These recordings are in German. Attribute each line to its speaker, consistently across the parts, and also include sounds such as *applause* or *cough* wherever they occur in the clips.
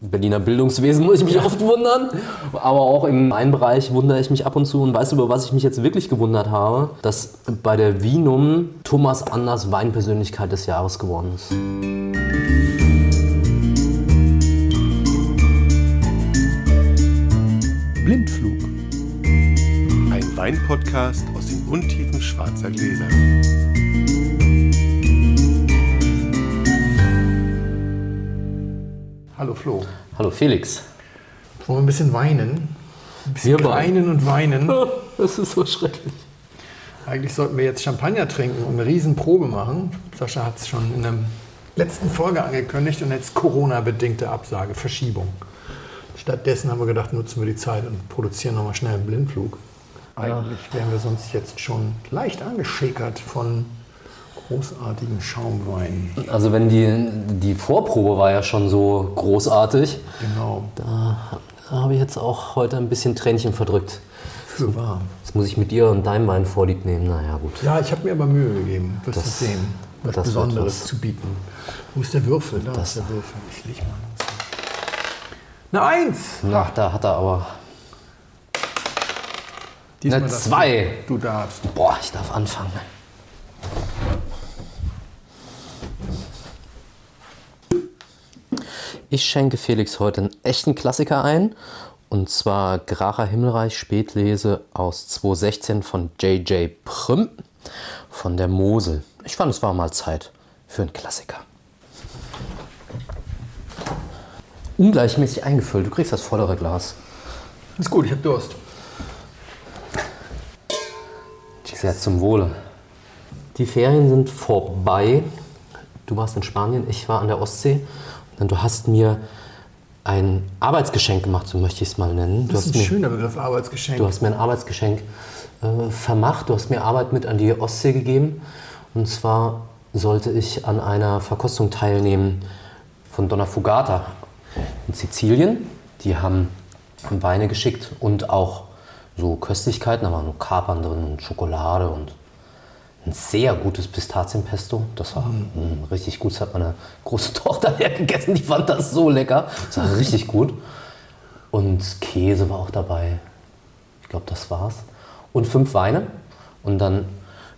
Speaker 1: Berliner Bildungswesen *laughs* muss ich mich oft wundern. Aber auch im einen Bereich wundere ich mich ab und zu. Und weißt du, über was ich mich jetzt wirklich gewundert habe? Dass bei der Vinum Thomas Anders Weinpersönlichkeit des Jahres geworden ist.
Speaker 2: Blindflug.
Speaker 3: Ein Weinpodcast aus den Untiefen schwarzer Gläser.
Speaker 2: Hallo Flo.
Speaker 1: Hallo Felix.
Speaker 2: Wollen wir ein bisschen weinen? Ein bisschen
Speaker 1: Wir weinen.
Speaker 2: und weinen. *laughs*
Speaker 1: Das ist so schrecklich.
Speaker 2: Eigentlich sollten wir jetzt Champagner trinken und eine Riesenprobe machen. Sascha hat es schon in der letzten Folge angekündigt und jetzt Corona-bedingte Absage, Verschiebung. Stattdessen haben wir gedacht, nutzen wir die Zeit und produzieren nochmal schnell einen Blindflug. Eigentlich wären wir sonst jetzt schon leicht angeschäkert von großartigen Schaumweinen.
Speaker 1: Also wenn die, die Vorprobe war ja schon so großartig,
Speaker 2: Genau,
Speaker 1: da habe ich jetzt auch heute ein bisschen Tränchen verdrückt.
Speaker 2: für wahr.
Speaker 1: Jetzt muss ich mit dir und deinem Wein vorlieb nehmen. Naja, gut.
Speaker 2: Ja, ich habe mir aber Mühe gegeben, wirst du
Speaker 1: Das-
Speaker 2: sehen, was
Speaker 1: das
Speaker 2: Besonderes
Speaker 1: was.
Speaker 2: zu bieten. Wo ist der Würfel? Da
Speaker 1: Das-
Speaker 2: ist der Würfel. Ich leg mal. Eine Eins!
Speaker 1: Na, da hat er aber.
Speaker 2: Diesmal
Speaker 1: Eine
Speaker 2: du-
Speaker 1: Zwei.
Speaker 2: Du darfst.
Speaker 1: Boah, ich darf anfangen. Ich schenke Felix heute einen echten Klassiker ein. Und zwar Gracher Himmelreich Spätlese aus 2016 von J.J. Prüm von der Mosel. Ich fand, es war mal Zeit für einen Klassiker. Ungleichmäßig eingefüllt. Du kriegst das vordere Glas.
Speaker 2: Ist gut, ich habe Durst.
Speaker 1: Sehr zum Wohle. Die Ferien sind vorbei. Du warst in Spanien, ich war an der Ostsee. Und du hast mir ein Arbeitsgeschenk gemacht, so möchte ich es mal nennen. Du
Speaker 2: Das ist
Speaker 1: hast,
Speaker 2: ein
Speaker 1: mir,
Speaker 2: schöner Begriff, Arbeitsgeschenk.
Speaker 1: du hast mir ein Arbeitsgeschenk äh, vermacht. Du hast mir Arbeit mit an die Ostsee gegeben. Und zwar sollte ich an einer Verkostung teilnehmen von Donna Fugata in Sizilien. Die haben Weine geschickt und auch so Köstlichkeiten, da waren so Kapern drin und Schokolade und ein sehr gutes Pistazienpesto. Das war mm, richtig gut. Das hat meine große *laughs* Tochter leer gegessen. Die fand das so lecker. Das war richtig gut. Und Käse war auch dabei. Ich glaube, das war's. Und fünf Weine. Und dann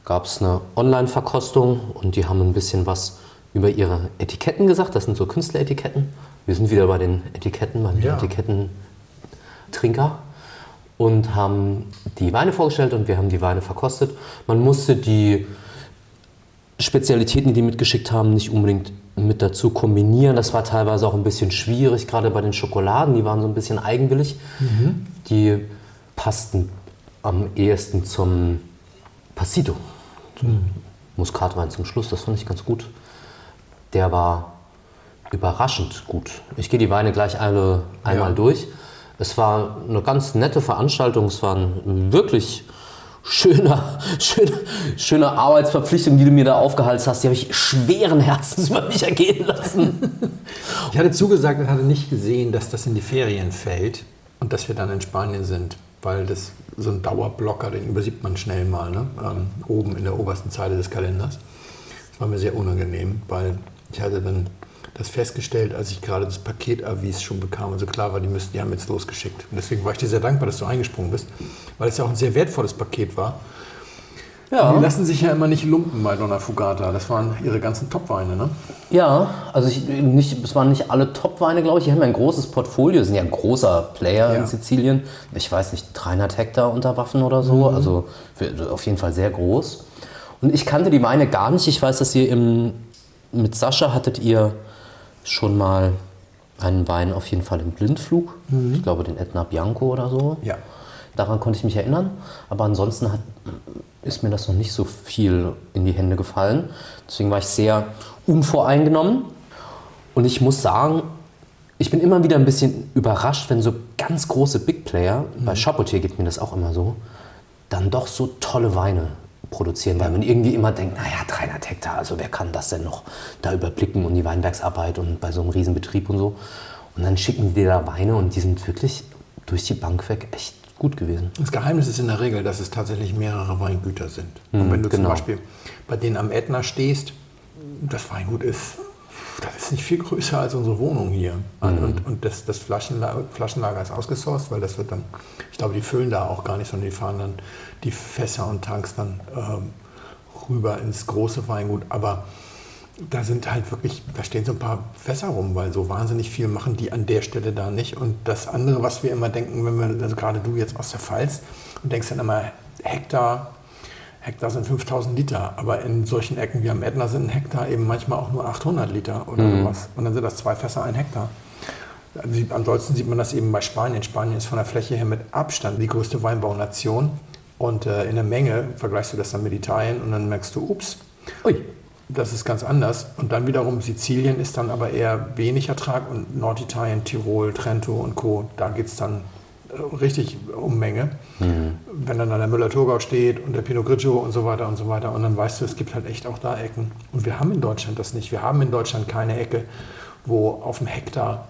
Speaker 1: gab es eine Online-Verkostung und die haben ein bisschen was über ihre Etiketten gesagt. Das sind so Künstleretiketten. Wir sind wieder bei den Etiketten, bei den
Speaker 2: Ja.
Speaker 1: Etiketten-Trinker. Und haben die Weine vorgestellt und wir haben die Weine verkostet. Man musste die Spezialitäten, die die mitgeschickt haben, nicht unbedingt mit dazu kombinieren. Das war teilweise auch ein bisschen schwierig, gerade bei den Schokoladen. Die waren so ein bisschen eigenwillig. Die passten am ehesten zum Passito, zum Muskatwein zum Schluss. Das fand ich ganz gut. Der war überraschend gut. Ich gehe die Weine gleich alle, einmal
Speaker 2: Ja.
Speaker 1: durch. Es war eine ganz nette Veranstaltung. Es war ein wirklich schöner, *laughs* schöner, schöne Arbeitsverpflichtung, die du mir da aufgehalst hast. Die habe ich schweren Herzens über mich ergehen lassen.
Speaker 2: Ich hatte zugesagt und hatte nicht gesehen, dass das in die Ferien fällt und dass wir dann in Spanien sind, weil das so ein Dauerblocker, den übersieht man schnell mal, ne? ähm, oben in der obersten Zeile des Kalenders. Das war mir sehr unangenehm, weil ich hatte dann das festgestellt, als ich gerade das Paketavis schon bekam. Also klar war, die, müssten, die haben jetzt losgeschickt. Und deswegen war ich dir sehr dankbar, dass du eingesprungen bist, weil es ja auch ein sehr wertvolles Paket war.
Speaker 1: Ja.
Speaker 2: Die lassen sich ja immer nicht lumpen bei Donna Fugata. Das waren ihre ganzen Topweine, ne?
Speaker 1: Ja, also ich, nicht, es waren nicht alle Top-Weine, glaube ich. Die haben ja ein großes Portfolio, sind ja ein großer Player
Speaker 2: Ja.
Speaker 1: in Sizilien. Ich weiß nicht, 300 Hektar unter Waffen oder so. Also für- auf jeden Fall sehr groß. Und ich kannte die Weine gar nicht. Ich weiß, dass ihr im, mit Sascha hattet ihr schon mal einen Wein auf jeden Fall im Blindflug. Ich glaube den Etna Bianco oder so.
Speaker 2: Ja.
Speaker 1: Daran konnte ich mich erinnern. Aber ansonsten hat, ist mir das noch nicht so viel in die Hände gefallen. Deswegen war ich sehr unvoreingenommen. Und ich muss sagen, ich bin immer wieder ein bisschen überrascht, wenn so ganz große Big Player, bei Chapotier geht mir das auch immer so, dann doch so tolle Weine produzieren, weil man irgendwie immer denkt, naja, 300 Hektar, also wer kann das denn noch da überblicken und die Weinbergsarbeit und bei so einem Riesenbetrieb und so. Und dann schicken die da Weine und die sind wirklich durch die Bank weg echt gut gewesen.
Speaker 2: Das Geheimnis ist in der Regel, dass es tatsächlich mehrere Weingüter sind. Und wenn du
Speaker 1: genau.
Speaker 2: zum Beispiel bei denen am Ätna stehst, das Weingut ist das ist nicht viel größer als unsere Wohnung hier.
Speaker 1: Mhm.
Speaker 2: Und, und das, das Flaschenlager, Flaschenlager ist ausgesourced, weil das wird dann, ich glaube, die füllen da auch gar nicht, sondern die fahren dann die Fässer und Tanks dann ähm, rüber ins große Weingut. Aber da sind halt wirklich, da stehen so ein paar Fässer rum, weil so wahnsinnig viel machen die an der Stelle da nicht. Und das andere, was wir immer denken, wenn wir, also gerade du jetzt aus der Pfalz, und denkst dann immer, Hektar, Hektar sind 5000 Liter, aber in solchen Ecken wie am Ätna sind ein Hektar eben manchmal auch nur 800 Liter oder sowas. Und dann sind das zwei Fässer ein Hektar. Ansonsten sieht man das eben bei Spanien. Spanien ist von der Fläche her mit Abstand die größte Weinbaunation. Und äh, in der Menge vergleichst du das dann mit Italien und dann merkst du, ups,
Speaker 1: Ui.
Speaker 2: das ist ganz anders. Und dann wiederum Sizilien ist dann aber eher wenig Ertrag und Norditalien, Tirol, Trento und Co., da geht es dann richtig um Menge. Wenn dann da der Müller-Thurgau steht und der Pinot Grigio und so weiter und so weiter. Und dann weißt du, es gibt halt echt auch da Ecken. Und wir haben in Deutschland das nicht. Wir haben in Deutschland keine Ecke, wo auf dem Hektar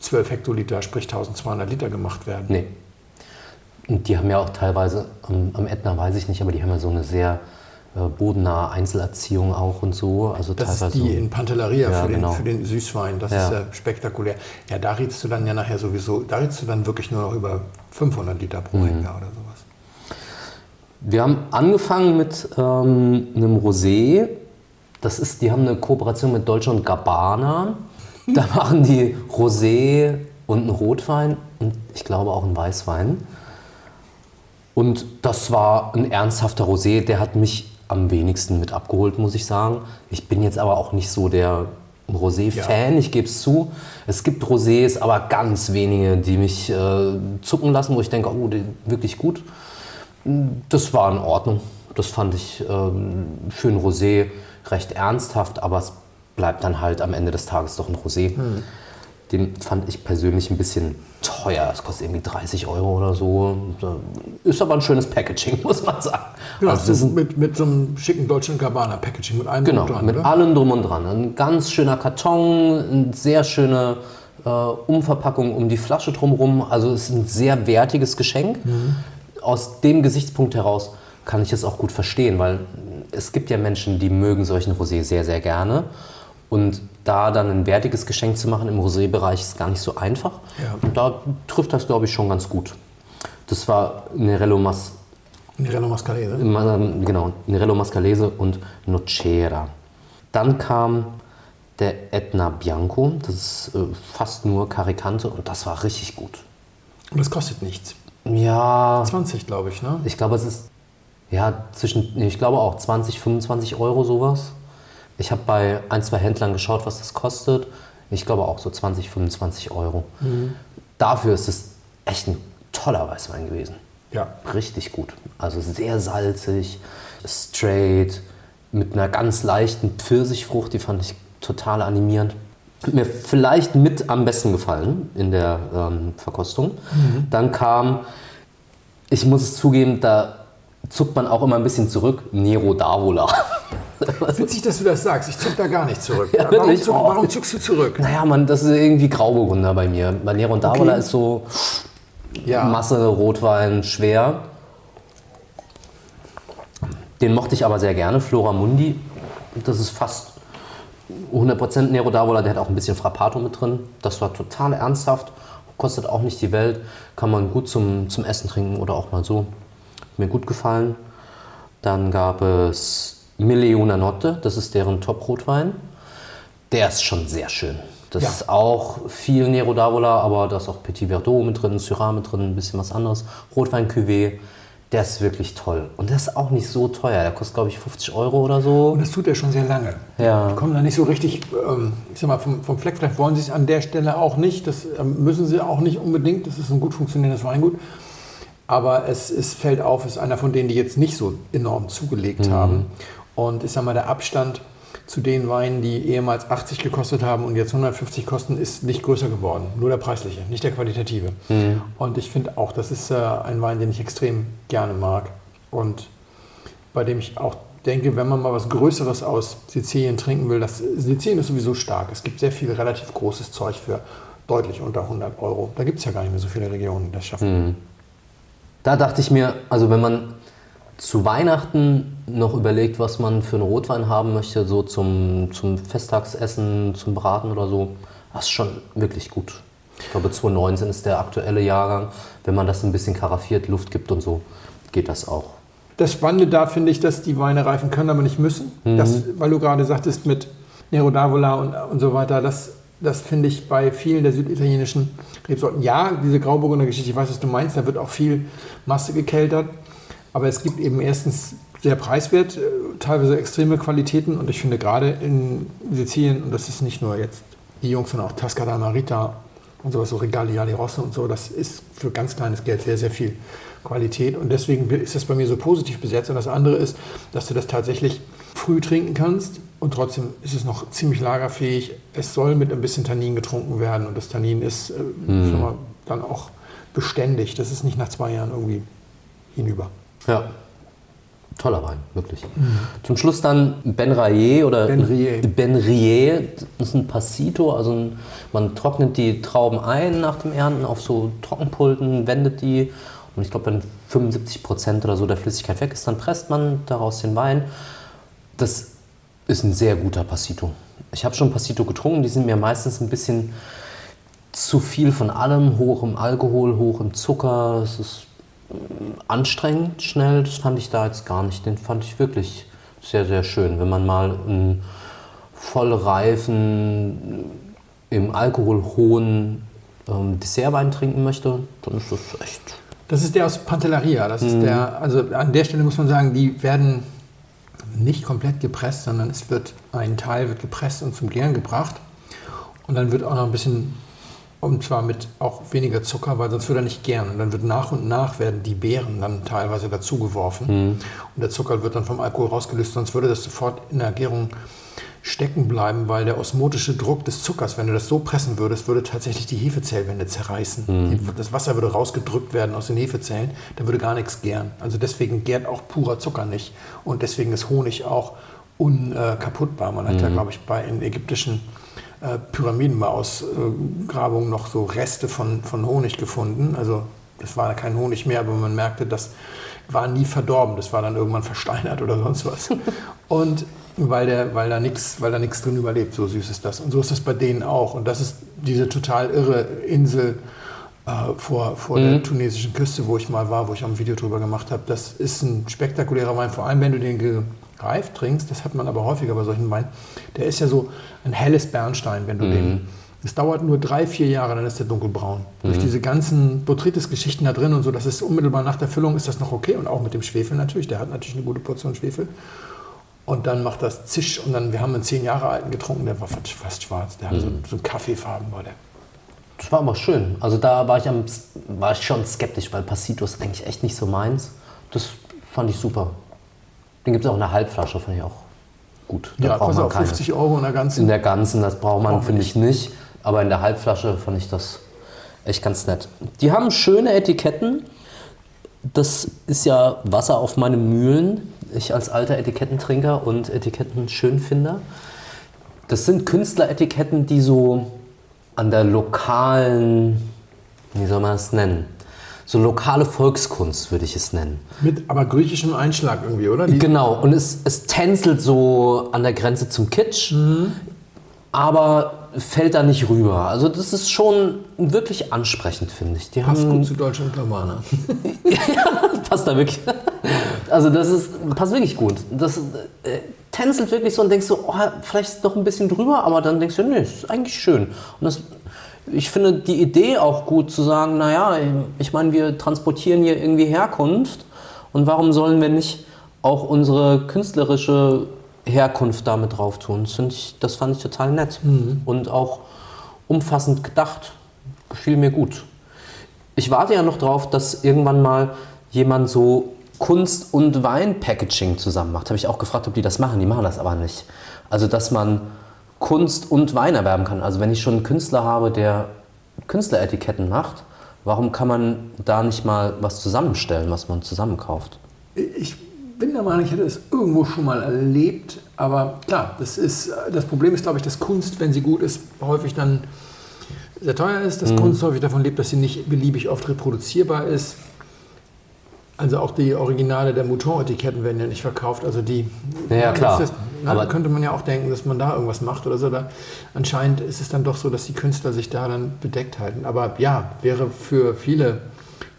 Speaker 2: 12 Hektoliter, sprich 1200 Liter gemacht werden.
Speaker 1: Nee. Und die haben ja auch teilweise, am, am Ätna weiß ich nicht, aber die haben ja so eine sehr bodennahe Einzelerziehung auch und so. Also
Speaker 2: Das ist
Speaker 1: teilweise
Speaker 2: die in Pantelleria
Speaker 1: Ja,
Speaker 2: für, den,
Speaker 1: genau.
Speaker 2: für den Süßwein. Das
Speaker 1: Ja.
Speaker 2: ist ja spektakulär. Ja, da redest du dann ja nachher sowieso, da redest du dann wirklich nur noch über 500 Liter
Speaker 1: Mhm.
Speaker 2: pro Hektar oder sowas.
Speaker 1: Wir haben angefangen mit ähm, einem Rosé. Das ist, die haben eine Kooperation mit Dolce und Gabbana. *laughs* Da machen die Rosé und einen Rotwein und ich glaube auch einen Weißwein. Und das war ein ernsthafter Rosé, der hat mich am wenigsten mit abgeholt, muss ich sagen. Ich bin jetzt aber auch nicht so der Rosé-Fan, ich gebe es zu. Es gibt Rosés, aber ganz wenige, die mich äh, zucken lassen, wo ich denke, oh, die, wirklich gut. Das war in Ordnung. Das fand ich ähm, für ein Rosé recht ernsthaft, aber es bleibt dann halt am Ende des Tages doch ein Rosé. Den fand ich persönlich ein bisschen teuer. Das kostet irgendwie 30 Euro oder so. Ist aber ein schönes Packaging, *laughs* muss man sagen.
Speaker 2: Ja,
Speaker 1: Also
Speaker 2: so
Speaker 1: sind-
Speaker 2: mit, mit so einem schicken deutschen Gabbana-Packaging, mit einem
Speaker 1: Genau,
Speaker 2: dran,
Speaker 1: mit
Speaker 2: oder?
Speaker 1: allem drum und dran. Ein ganz schöner Karton, eine sehr schöne äh, Umverpackung um die Flasche drumherum. Also es ist ein sehr wertiges Geschenk. Aus dem Gesichtspunkt heraus kann ich es auch gut verstehen, weil es gibt ja Menschen, die mögen solchen Rosé sehr, sehr gerne. Und da dann ein wertiges Geschenk zu machen im Rosé-Bereich ist gar nicht so einfach.
Speaker 2: Ja.
Speaker 1: Und da trifft das, glaube ich, schon ganz gut. Das war Nerello Mas
Speaker 2: Nerello Mascalese.
Speaker 1: ähm, Genau, Nerello Mascalese und Nocera. Dann kam der Etna Bianco, das ist äh, fast nur Karikante und das war richtig gut.
Speaker 2: Und das kostet nichts.
Speaker 1: Ja,
Speaker 2: 20, glaube ich, ne?
Speaker 1: ich glaube, es ist ja zwischen, ich glaube auch 20, 25 Euro sowas. Ich habe bei ein, zwei Händlern geschaut, was das kostet. Ich glaube auch so 20, 25 Euro. Dafür ist es echt ein toller Weißwein gewesen.
Speaker 2: Ja.
Speaker 1: Richtig gut. Also sehr salzig, straight, mit einer ganz leichten Pfirsichfrucht, die fand ich total animierend. Hat mir vielleicht mit am besten gefallen in der ähm, Verkostung. Dann kam, ich muss es zugeben, da zuckt man auch immer ein bisschen zurück, Nero d'Avola. *laughs* *laughs*
Speaker 2: Witzig, dass du das sagst. Ich zuck da gar nicht zurück. *laughs*
Speaker 1: Ja,
Speaker 2: warum, zuck,
Speaker 1: Oh.
Speaker 2: warum zuckst du zurück?
Speaker 1: naja, man, das ist irgendwie Grauburgunder bei mir. Bei Nero d'Avola
Speaker 2: Okay.
Speaker 1: ist so
Speaker 2: Ja.
Speaker 1: Masse, Rotwein, schwer. Den mochte ich aber sehr gerne, Flora Mundi. Das ist fast 100% Nero d'Avola, der hat auch ein bisschen Frappato mit drin. Das war total ernsthaft, kostet auch nicht die Welt, kann man gut zum, zum Essen trinken oder auch mal so. Hat mir gut gefallen. Dann gab es Mille Una Notte, das ist deren Top-Rotwein. Der ist schon sehr schön. Das
Speaker 2: Ja.
Speaker 1: ist auch viel Nero d'Avola, aber da ist auch Petit Verdot mit drin, Syrah mit drin, ein bisschen was anderes. Rotwein Cuvée, der ist wirklich toll. Und der ist auch nicht so teuer. Der kostet, glaube ich, 50 Euro oder so.
Speaker 2: Und das tut er schon sehr lange.
Speaker 1: Ja.
Speaker 2: Die kommen da nicht so richtig, ähm, ich sag mal, vom, vom Fleck. Vielleicht wollen sie es an der Stelle auch nicht. Das ähm, müssen sie auch nicht unbedingt. Das ist ein gut funktionierendes Weingut. Aber es, es fällt auf, es ist einer von denen, die jetzt nicht so enorm zugelegt haben. Und ich sag mal, der Abstand zu den Weinen, die ehemals 80 gekostet haben und jetzt 150 kosten, ist nicht größer geworden. Nur der preisliche, nicht der qualitative. Und ich finde auch, das ist äh, ein Wein, den ich extrem gerne mag. Und bei dem ich auch denke, wenn man mal was Größeres aus Sizilien trinken will, das, Sizilien ist sowieso stark. Es gibt sehr viel relativ großes Zeug für deutlich unter 100 Euro. Da gibt es ja gar nicht mehr so viele Regionen, die das schaffen.
Speaker 1: Da dachte ich mir, also wenn man zu Weihnachten noch überlegt, was man für einen Rotwein haben möchte, so zum, zum Festtagsessen, zum Braten oder so. Das ist schon wirklich gut. Ich glaube, 2019 ist der aktuelle Jahrgang. Wenn man das ein bisschen karaffiert, Luft gibt und so, geht das auch.
Speaker 2: Das Spannende da finde ich, dass die Weine reifen können, aber nicht müssen. Das, weil du gerade sagtest mit Nero d'Avola und, und so weiter, das, das finde ich bei vielen der süditalienischen Rebsorten. Ja, diese Grauburgunder Geschichte, ich weiß, was du meinst, da wird auch viel Masse gekeltert. Aber es gibt eben erstens sehr preiswert, äh, teilweise extreme Qualitäten. Und ich finde gerade in Sizilien, und das ist nicht nur jetzt die Jungs, sondern auch Tasca d'Amarita und sowas, so Regali di Rosso und so, das ist für ganz kleines Geld sehr, sehr viel Qualität. Und deswegen ist das bei mir so positiv besetzt. Und das andere ist, dass du das tatsächlich früh trinken kannst und trotzdem ist es noch ziemlich lagerfähig. Es soll mit ein bisschen Tannin getrunken werden und das Tannin ist äh, wir, dann auch beständig. Das ist nicht nach zwei Jahren irgendwie hinüber.
Speaker 1: Ja. Toller Wein, wirklich. Zum Schluss dann Ben Rayet oder
Speaker 2: Ben Riet.
Speaker 1: Ben Riet. Das ist ein Passito, also ein, man trocknet die Trauben ein nach dem Ernten auf so Trockenpulten, wendet die und ich glaube, wenn 75 Prozent oder so der Flüssigkeit weg ist, dann presst man daraus den Wein. Das ist ein sehr guter Passito. Ich habe schon Passito getrunken, die sind mir meistens ein bisschen zu viel von allem, hoch im Alkohol, hoch im Zucker. Es ist anstrengend, schnell. Das fand ich da jetzt gar nicht. Den fand ich wirklich sehr, sehr schön. Wenn man mal einen vollreifen, im Alkohol hohen ähm, Dessertwein trinken möchte, dann ist das echt.
Speaker 2: Das ist der aus Pantelleria. Das ist der, also an der Stelle muss man sagen, die werden nicht komplett gepresst, sondern es wird ein Teil wird gepresst und zum Gären gebracht. Und dann wird auch noch ein bisschen, und zwar mit auch weniger Zucker, weil sonst würde er nicht gären. Und dann wird nach und nach werden die Beeren dann teilweise dazugeworfen. Und der Zucker wird dann vom Alkohol rausgelöst, sonst würde das sofort in der Gärung stecken bleiben, weil der osmotische Druck des Zuckers, wenn du das so pressen würdest, würde tatsächlich die Hefezellwände zerreißen. Die, das Wasser würde rausgedrückt werden aus den Hefezellen, dann würde gar nichts gären. Also deswegen gärt auch purer Zucker nicht. Und deswegen ist Honig auch unkaputtbar. Man hat ja, glaube ich, bei in ägyptischen äh, Pyramidenausgrabungen noch so Reste von, von Honig gefunden. Also das war kein Honig mehr, aber man merkte, das war nie verdorben. Das war dann irgendwann versteinert oder sonst was. *laughs* Und weil, der, weil da nichts weil da nichts drin überlebt, so süß ist das. Und so ist das bei denen auch. Und das ist diese total irre Insel äh, vor, vor der tunesischen Küste, wo ich mal war, wo ich auch ein Video drüber gemacht habe. Das ist ein spektakulärer Wein, vor allem wenn du den gereift trinkst. Das hat man aber häufiger bei solchen Weinen. Der ist ja so ein helles Bernstein, wenn du den. Es dauert nur drei, vier Jahre, dann ist der dunkelbraun. Durch diese ganzen Botrytis-Geschichten da drin und so, das ist unmittelbar nach der Füllung ist das noch okay. Und auch mit dem Schwefel natürlich. Der hat natürlich eine gute Portion Schwefel. Und dann macht das Zisch und dann, wir haben einen zehn Jahre alten getrunken, der war fast, fast schwarz. Der hatte so, so Kaffeefarben war der.
Speaker 1: Das war aber schön. Also da war ich, am, war ich schon skeptisch, weil Passito ist eigentlich echt nicht so meins. Das fand ich super. Den gibt es auch in der Halbflasche, fand ich auch gut. Da
Speaker 2: Ja,
Speaker 1: braucht
Speaker 2: kostet
Speaker 1: man
Speaker 2: auch
Speaker 1: keine.
Speaker 2: 50 Euro in der ganzen.
Speaker 1: In der ganzen, das braucht man, finde ich, nicht. Aber in der Halbflasche fand ich das echt ganz nett. Die haben schöne Etiketten. Das ist ja Wasser auf meine Mühlen. Ich als alter Etikettentrinker und Etiketten-Schönfinder. Das sind Künstleretiketten, die so an der lokalen, wie soll man das nennen? So lokale Volkskunst würde ich es nennen.
Speaker 2: Mit aber griechischem Einschlag irgendwie, oder? Die,
Speaker 1: Genau, und es, es tänzelt so an der Grenze zum Kitsch, aber fällt da nicht rüber. Also das ist schon wirklich ansprechend, finde ich. Die
Speaker 2: passt
Speaker 1: haben,
Speaker 2: gut zu Deutsch und Germaner. *laughs*
Speaker 1: passt da wirklich. Also das ist, passt wirklich gut. Das äh, tänzelt wirklich so und denkst so, oh, vielleicht ist doch ein bisschen drüber, aber dann denkst du, nee, ist eigentlich schön. Und das, ich finde die Idee auch gut zu sagen, naja, ich meine, wir transportieren hier irgendwie Herkunft und warum sollen wir nicht auch unsere künstlerische Herkunft damit drauf tun? Das, ich, das fand ich total nett und auch umfassend gedacht. Gefiel mir gut. Ich warte ja noch drauf, dass irgendwann mal jemand so Kunst- und Wein-Packaging zusammen macht. Habe ich auch gefragt, ob die das machen. Die machen das aber nicht. Also, dass man Kunst und Wein erwerben kann. Also, wenn ich schon einen Künstler habe, der Künstleretiketten macht, warum kann man da nicht mal was zusammenstellen, was man zusammenkauft?
Speaker 2: Ich bin der Meinung, ich hätte es irgendwo schon mal erlebt. Aber klar, das, ist, das Problem ist, glaube ich, dass Kunst, wenn sie gut ist, häufig dann sehr teuer ist. Dass Kunst häufig davon lebt, dass sie nicht beliebig oft reproduzierbar ist. Also auch die Originale der Mouton-Etiketten werden ja nicht verkauft. Also die.
Speaker 1: Ja, klar.
Speaker 2: Das na,
Speaker 1: Aber-
Speaker 2: da könnte man ja auch denken, dass man da irgendwas macht oder so. Da, anscheinend ist es dann doch so, dass die Künstler sich da dann bedeckt halten. Aber ja, wäre für viele,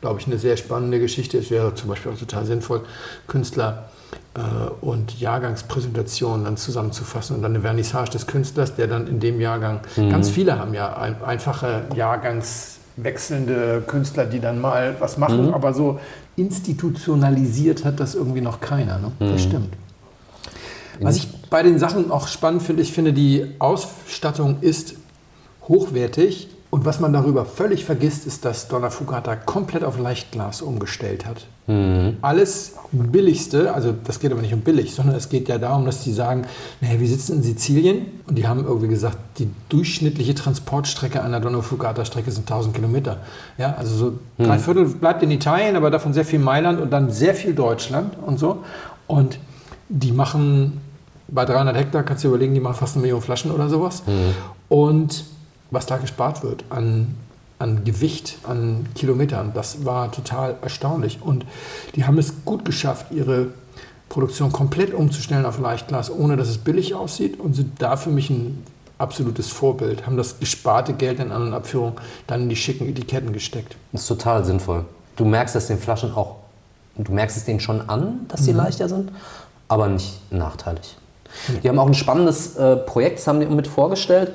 Speaker 2: glaube ich, eine sehr spannende Geschichte. Es wäre zum Beispiel auch total sinnvoll, Künstler äh, und Jahrgangspräsentationen dann zusammenzufassen und dann eine Vernissage des Künstlers, der dann in dem Jahrgang, ganz viele haben ja ein, einfache Jahrgangswechselnde Künstler, die dann mal was machen, aber so institutionalisiert hat das irgendwie noch keiner. Ne? Das stimmt. Was ich bei den Sachen auch spannend finde, ich finde, die Ausstattung ist hochwertig. Und was man darüber völlig vergisst, ist, dass Donna Fugata komplett auf Leichtglas umgestellt hat. Alles billigste, also das geht aber nicht um billig, sondern es geht ja darum, dass die sagen, naja, wir sitzen in Sizilien und die haben irgendwie gesagt, die durchschnittliche Transportstrecke einer Donna Fugata Strecke sind 1000 Kilometer. Ja, also so drei Viertel bleibt in Italien, aber davon sehr viel Mailand und dann sehr viel Deutschland und so. Und die machen bei 300 Hektar, kannst du dir überlegen, die machen fast eine Million Flaschen oder sowas. Und was da gespart wird an, an Gewicht, an Kilometern, das war total erstaunlich. Und die haben es gut geschafft, ihre Produktion komplett umzustellen auf Leichtglas, ohne dass es billig aussieht und sind da für mich ein absolutes Vorbild. Haben das gesparte Geld in anderen Abführungen dann in die schicken Etiketten gesteckt.
Speaker 1: Das ist total sinnvoll. Du merkst es den Flaschen auch, du merkst es denen schon an, dass sie leichter sind, aber nicht nachteilig. Die haben auch ein spannendes äh, Projekt, das haben die mit vorgestellt.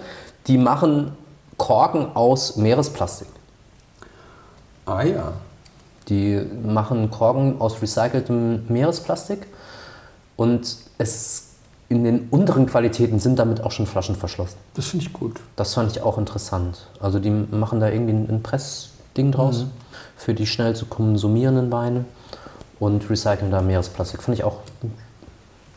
Speaker 1: Die machen Korken aus Meeresplastik.
Speaker 2: Ah ja.
Speaker 1: Die machen Korken aus recyceltem Meeresplastik und es in den unteren Qualitäten sind damit auch schon Flaschen verschlossen.
Speaker 2: Das finde ich gut.
Speaker 1: Das fand ich auch interessant. Also die machen da irgendwie ein Pressding draus für die schnell zu konsumierenden Weine und recyceln da Meeresplastik. Finde ich auch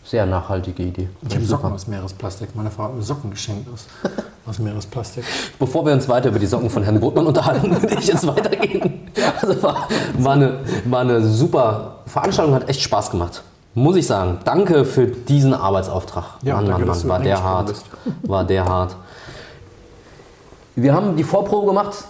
Speaker 1: sehr nachhaltige Idee.
Speaker 2: Ich habe Socken aus Meeresplastik. Meine Frau hat mir Socken geschenkt aus, *laughs* aus Meeresplastik.
Speaker 1: Bevor wir uns weiter über die Socken von Herrn Botmann unterhalten, *laughs* würde ich jetzt weitergehen. Also war, war, eine, war eine super Veranstaltung, hat echt Spaß gemacht. Muss ich sagen. Danke für diesen Arbeitsauftrag.
Speaker 2: Ja,
Speaker 1: Mann,
Speaker 2: danke,
Speaker 1: Mann, war der hart. War der hart. Wir haben die Vorprobe gemacht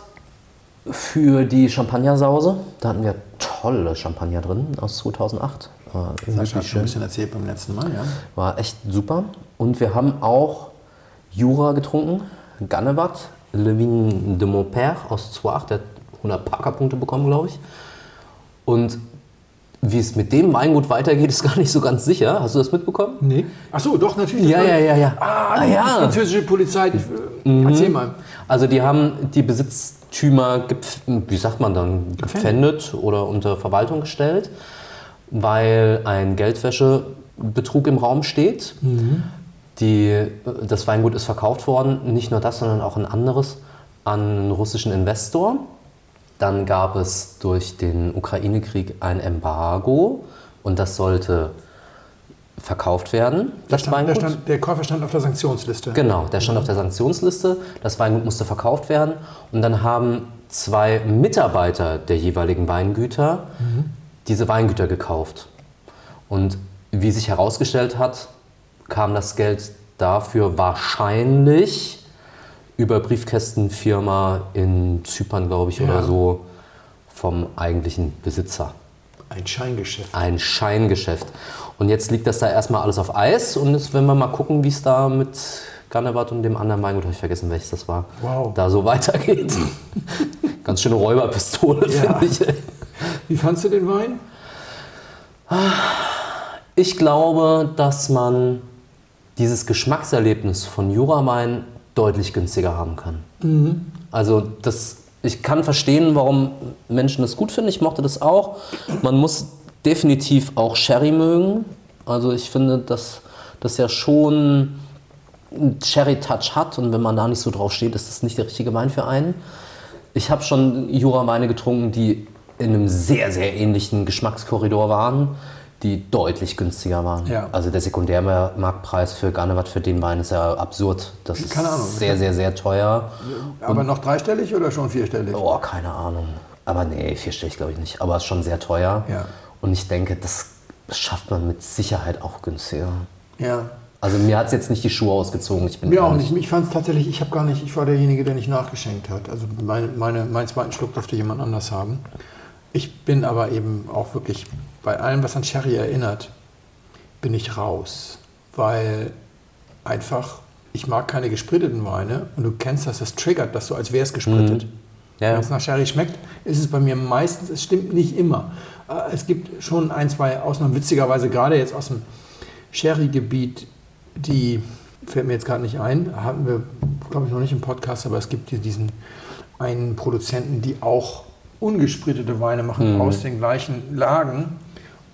Speaker 1: für die Champagnersause. Da hatten wir tolle Champagner drin aus 2008. War
Speaker 2: Sascha hat schon ein bisschen erzählt beim letzten Mal, ja.
Speaker 1: War echt super. Und wir haben auch Jura getrunken, Gannevat, Le Vin de Mon Père aus 2008. Der hat 100 Parker-Punkte bekommen, glaube ich. Und wie es mit dem Weingut weitergeht, ist gar nicht so ganz sicher. Hast du das mitbekommen?
Speaker 2: Nee. Ach so, doch, natürlich.
Speaker 1: Ja, ja, ja, ja.
Speaker 2: Ah,
Speaker 1: Ah,
Speaker 2: die
Speaker 1: ja.
Speaker 2: französische Polizei. Die, Erzähl mal.
Speaker 1: Also die haben die Besitztümer, wie sagt man dann, gepfändet oder unter Verwaltung gestellt, weil ein Geldwäschebetrug im Raum steht. Die, das Weingut ist verkauft worden, nicht nur das, sondern auch ein anderes an einen russischen Investor. Dann gab es durch den Ukraine-Krieg ein Embargo und das sollte verkauft werden,
Speaker 2: Der, stand, der, stand, der Käufer stand auf der Sanktionsliste.
Speaker 1: Genau, der stand auf der Sanktionsliste. Das Weingut musste verkauft werden. Und dann haben zwei Mitarbeiter der jeweiligen Weingüter diese Weingüter gekauft. Und wie sich herausgestellt hat, kam das Geld dafür wahrscheinlich über Briefkästenfirma in Zypern, glaube ich,
Speaker 2: Ja.
Speaker 1: oder so, vom eigentlichen Besitzer
Speaker 2: Ein Scheingeschäft.
Speaker 1: ein Scheingeschäft. Und jetzt liegt das da erstmal alles auf Eis und jetzt werden wir mal gucken, wie es da mit Gannewatt und dem anderen Weingut, habe ich vergessen, welches das war,
Speaker 2: Wow.
Speaker 1: da so weitergeht. *laughs* Ganz schöne Räuberpistole,
Speaker 2: Ja.
Speaker 1: finde ich.
Speaker 2: Wie fandst du den Wein?
Speaker 1: Ich glaube, dass man dieses Geschmackserlebnis von Jurawein deutlich günstiger haben kann. Also das, ich kann verstehen, warum Menschen das gut finden. Ich mochte das auch. Man muss definitiv auch Sherry mögen. Also ich finde, dass das ja schon einen Sherry-Touch hat und wenn man da nicht so drauf steht, ist das nicht der richtige Wein für einen. Ich habe schon Jura-Weine getrunken, die in einem sehr, sehr ähnlichen Geschmackskorridor waren, die deutlich günstiger waren.
Speaker 2: Ja.
Speaker 1: Also der Sekundärmarktpreis für Garnewatt für den Wein ist ja absurd. Das ist
Speaker 2: Keine Ahnung.
Speaker 1: sehr, sehr, sehr teuer.
Speaker 2: Aber noch dreistellig oder schon vierstellig?
Speaker 1: Oh, keine Ahnung. Aber nee, vierstellig glaube ich nicht. Aber es ist schon sehr teuer.
Speaker 2: Ja.
Speaker 1: Und ich denke, das schafft man mit Sicherheit auch günstiger.
Speaker 2: Ja.
Speaker 1: Also mir hat es jetzt nicht die Schuhe ausgezogen. Ich bin
Speaker 2: Mir auch nicht. Ich fand es tatsächlich, ich habe gar nicht, ich war derjenige, der nicht nachgeschenkt hat. Also meine, meine, meinen zweiten Schluck durfte jemand anders haben. Ich bin aber eben auch wirklich bei allem, was an Sherry erinnert, bin ich raus. Weil einfach, ich mag keine gespritteten Weine und du kennst das, das triggert das so, als wäre es gesprittet.
Speaker 1: Mhm. Ja.
Speaker 2: Wenn es nach Sherry schmeckt, ist es bei mir meistens, es stimmt nicht immer. Äh, Es gibt schon ein, zwei Ausnahmen, witzigerweise gerade jetzt aus dem Sherry-Gebiet, die fällt mir jetzt gerade nicht ein, hatten wir, glaube ich, noch nicht im Podcast, aber es gibt hier diesen einen Produzenten, die auch ungesprittete Weine machen aus den gleichen Lagen.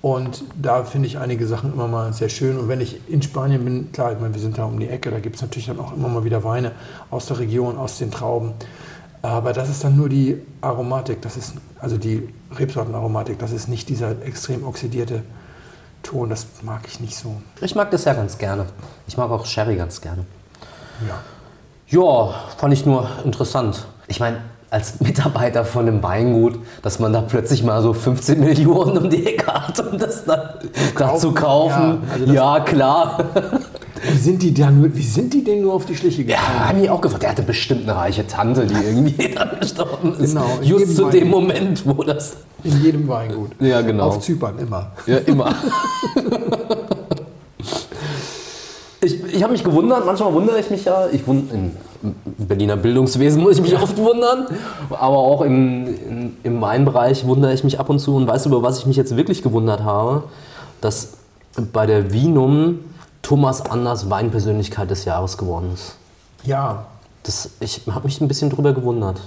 Speaker 2: Und da finde ich einige Sachen immer mal sehr schön. Und wenn ich in Spanien bin, klar, ich meine, wir sind da um die Ecke, da gibt es natürlich dann auch immer mal wieder Weine aus der Region, aus den Trauben. Aber das ist dann nur die Aromatik, das ist also die Rebsortenaromatik, das ist nicht dieser extrem oxidierte Ton, das mag ich nicht so.
Speaker 1: Ich mag das ja ganz gerne. Ich mag auch Sherry ganz gerne.
Speaker 2: Ja.
Speaker 1: Ja, fand ich nur interessant. Ich meine, als Mitarbeiter von einem Weingut, dass man da plötzlich mal so 15 Millionen um die Ecke hat, um das dann da zu kaufen.
Speaker 2: Ja, also
Speaker 1: ja, klar.
Speaker 2: Wie sind die da nur, wie sind die denn nur auf die Schliche gekommen?
Speaker 1: Ja, haben mich auch gefragt. Der hatte bestimmt eine reiche Tante, die irgendwie *laughs* dann gestorben ist.
Speaker 2: Genau,
Speaker 1: Just zu
Speaker 2: Weingut.
Speaker 1: dem Moment, wo das.
Speaker 2: In jedem Weingut.
Speaker 1: Ja, genau.
Speaker 2: Auf Zypern immer.
Speaker 1: Ja, immer. *laughs* Ich, habe mich gewundert, manchmal wundere ich mich ja. Ich wund, Im Berliner Bildungswesen muss ich mich oft wundern. Aber auch im, in, im Weinbereich wundere ich mich ab und zu. Und weißt du, über was ich mich jetzt wirklich gewundert habe? Dass bei der Vinum Thomas Anders Weinpersönlichkeit des Jahres geworden ist.
Speaker 2: Ja.
Speaker 1: Das, ich habe mich ein bisschen drüber gewundert.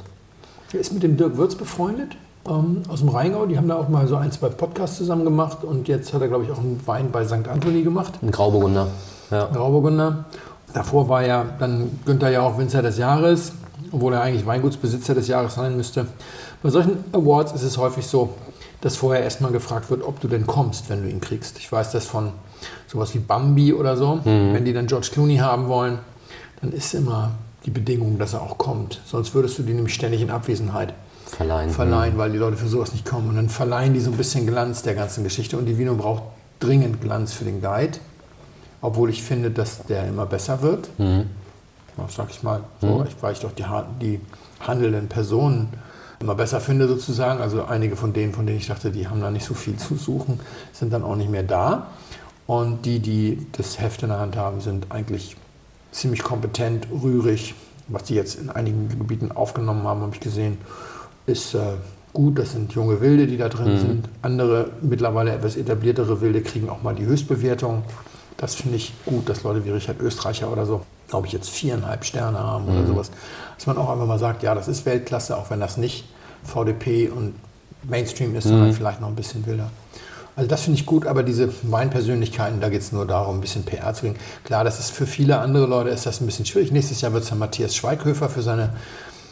Speaker 2: Er ist mit dem Dirk Würz befreundet ähm, aus dem Rheingau. Die haben da auch mal so ein, zwei Podcasts zusammen gemacht. Und jetzt hat er, glaube ich, auch einen Wein bei St. Anthony gemacht.
Speaker 1: Ein Grauburgunder. Ja.
Speaker 2: Grauburgunder. Davor war ja dann Günther ja auch Winzer des Jahres, obwohl er eigentlich Weingutsbesitzer des Jahres sein müsste. Bei solchen Awards ist es häufig so, dass vorher erstmal gefragt wird, ob du denn kommst, wenn du ihn kriegst. Ich weiß das von sowas wie Bambi oder so. Wenn die dann George Clooney haben wollen, dann ist immer die Bedingung, dass er auch kommt. Sonst würdest du die nämlich ständig in Abwesenheit
Speaker 1: Verleihen.
Speaker 2: verleihen, weil die Leute für sowas nicht kommen. Und dann verleihen die so ein bisschen Glanz der ganzen Geschichte. Und die Vino braucht dringend Glanz für den Guide. Obwohl ich finde, dass der immer besser wird. Ja, sag ich mal, so, ich- weil ich doch die, die handelnden Personen immer besser finde sozusagen. Also einige von denen, von denen ich dachte, die haben da nicht so viel zu suchen, sind dann auch nicht mehr da. Und die, die das Heft in der Hand haben, sind eigentlich ziemlich kompetent, rührig. Was die jetzt in einigen Gebieten aufgenommen haben, habe ich gesehen, ist äh, gut. Das sind junge Wilde, die da drin sind. Andere, mittlerweile etwas etabliertere Wilde, kriegen auch mal die Höchstbewertung. Das finde ich gut, dass Leute wie Richard Österreicher oder so, glaube ich, jetzt viereinhalb Sterne haben oder sowas. Dass man auch einfach mal sagt, ja, das ist Weltklasse, auch wenn das nicht VDP und Mainstream ist, sondern vielleicht noch ein bisschen wilder. Also das finde ich gut, aber diese Weinpersönlichkeiten, da geht es nur darum, ein bisschen PR zu kriegen. Klar, das ist für viele andere Leute ist das ein bisschen schwierig. Nächstes Jahr wird es dann Matthias Schweighöfer für seine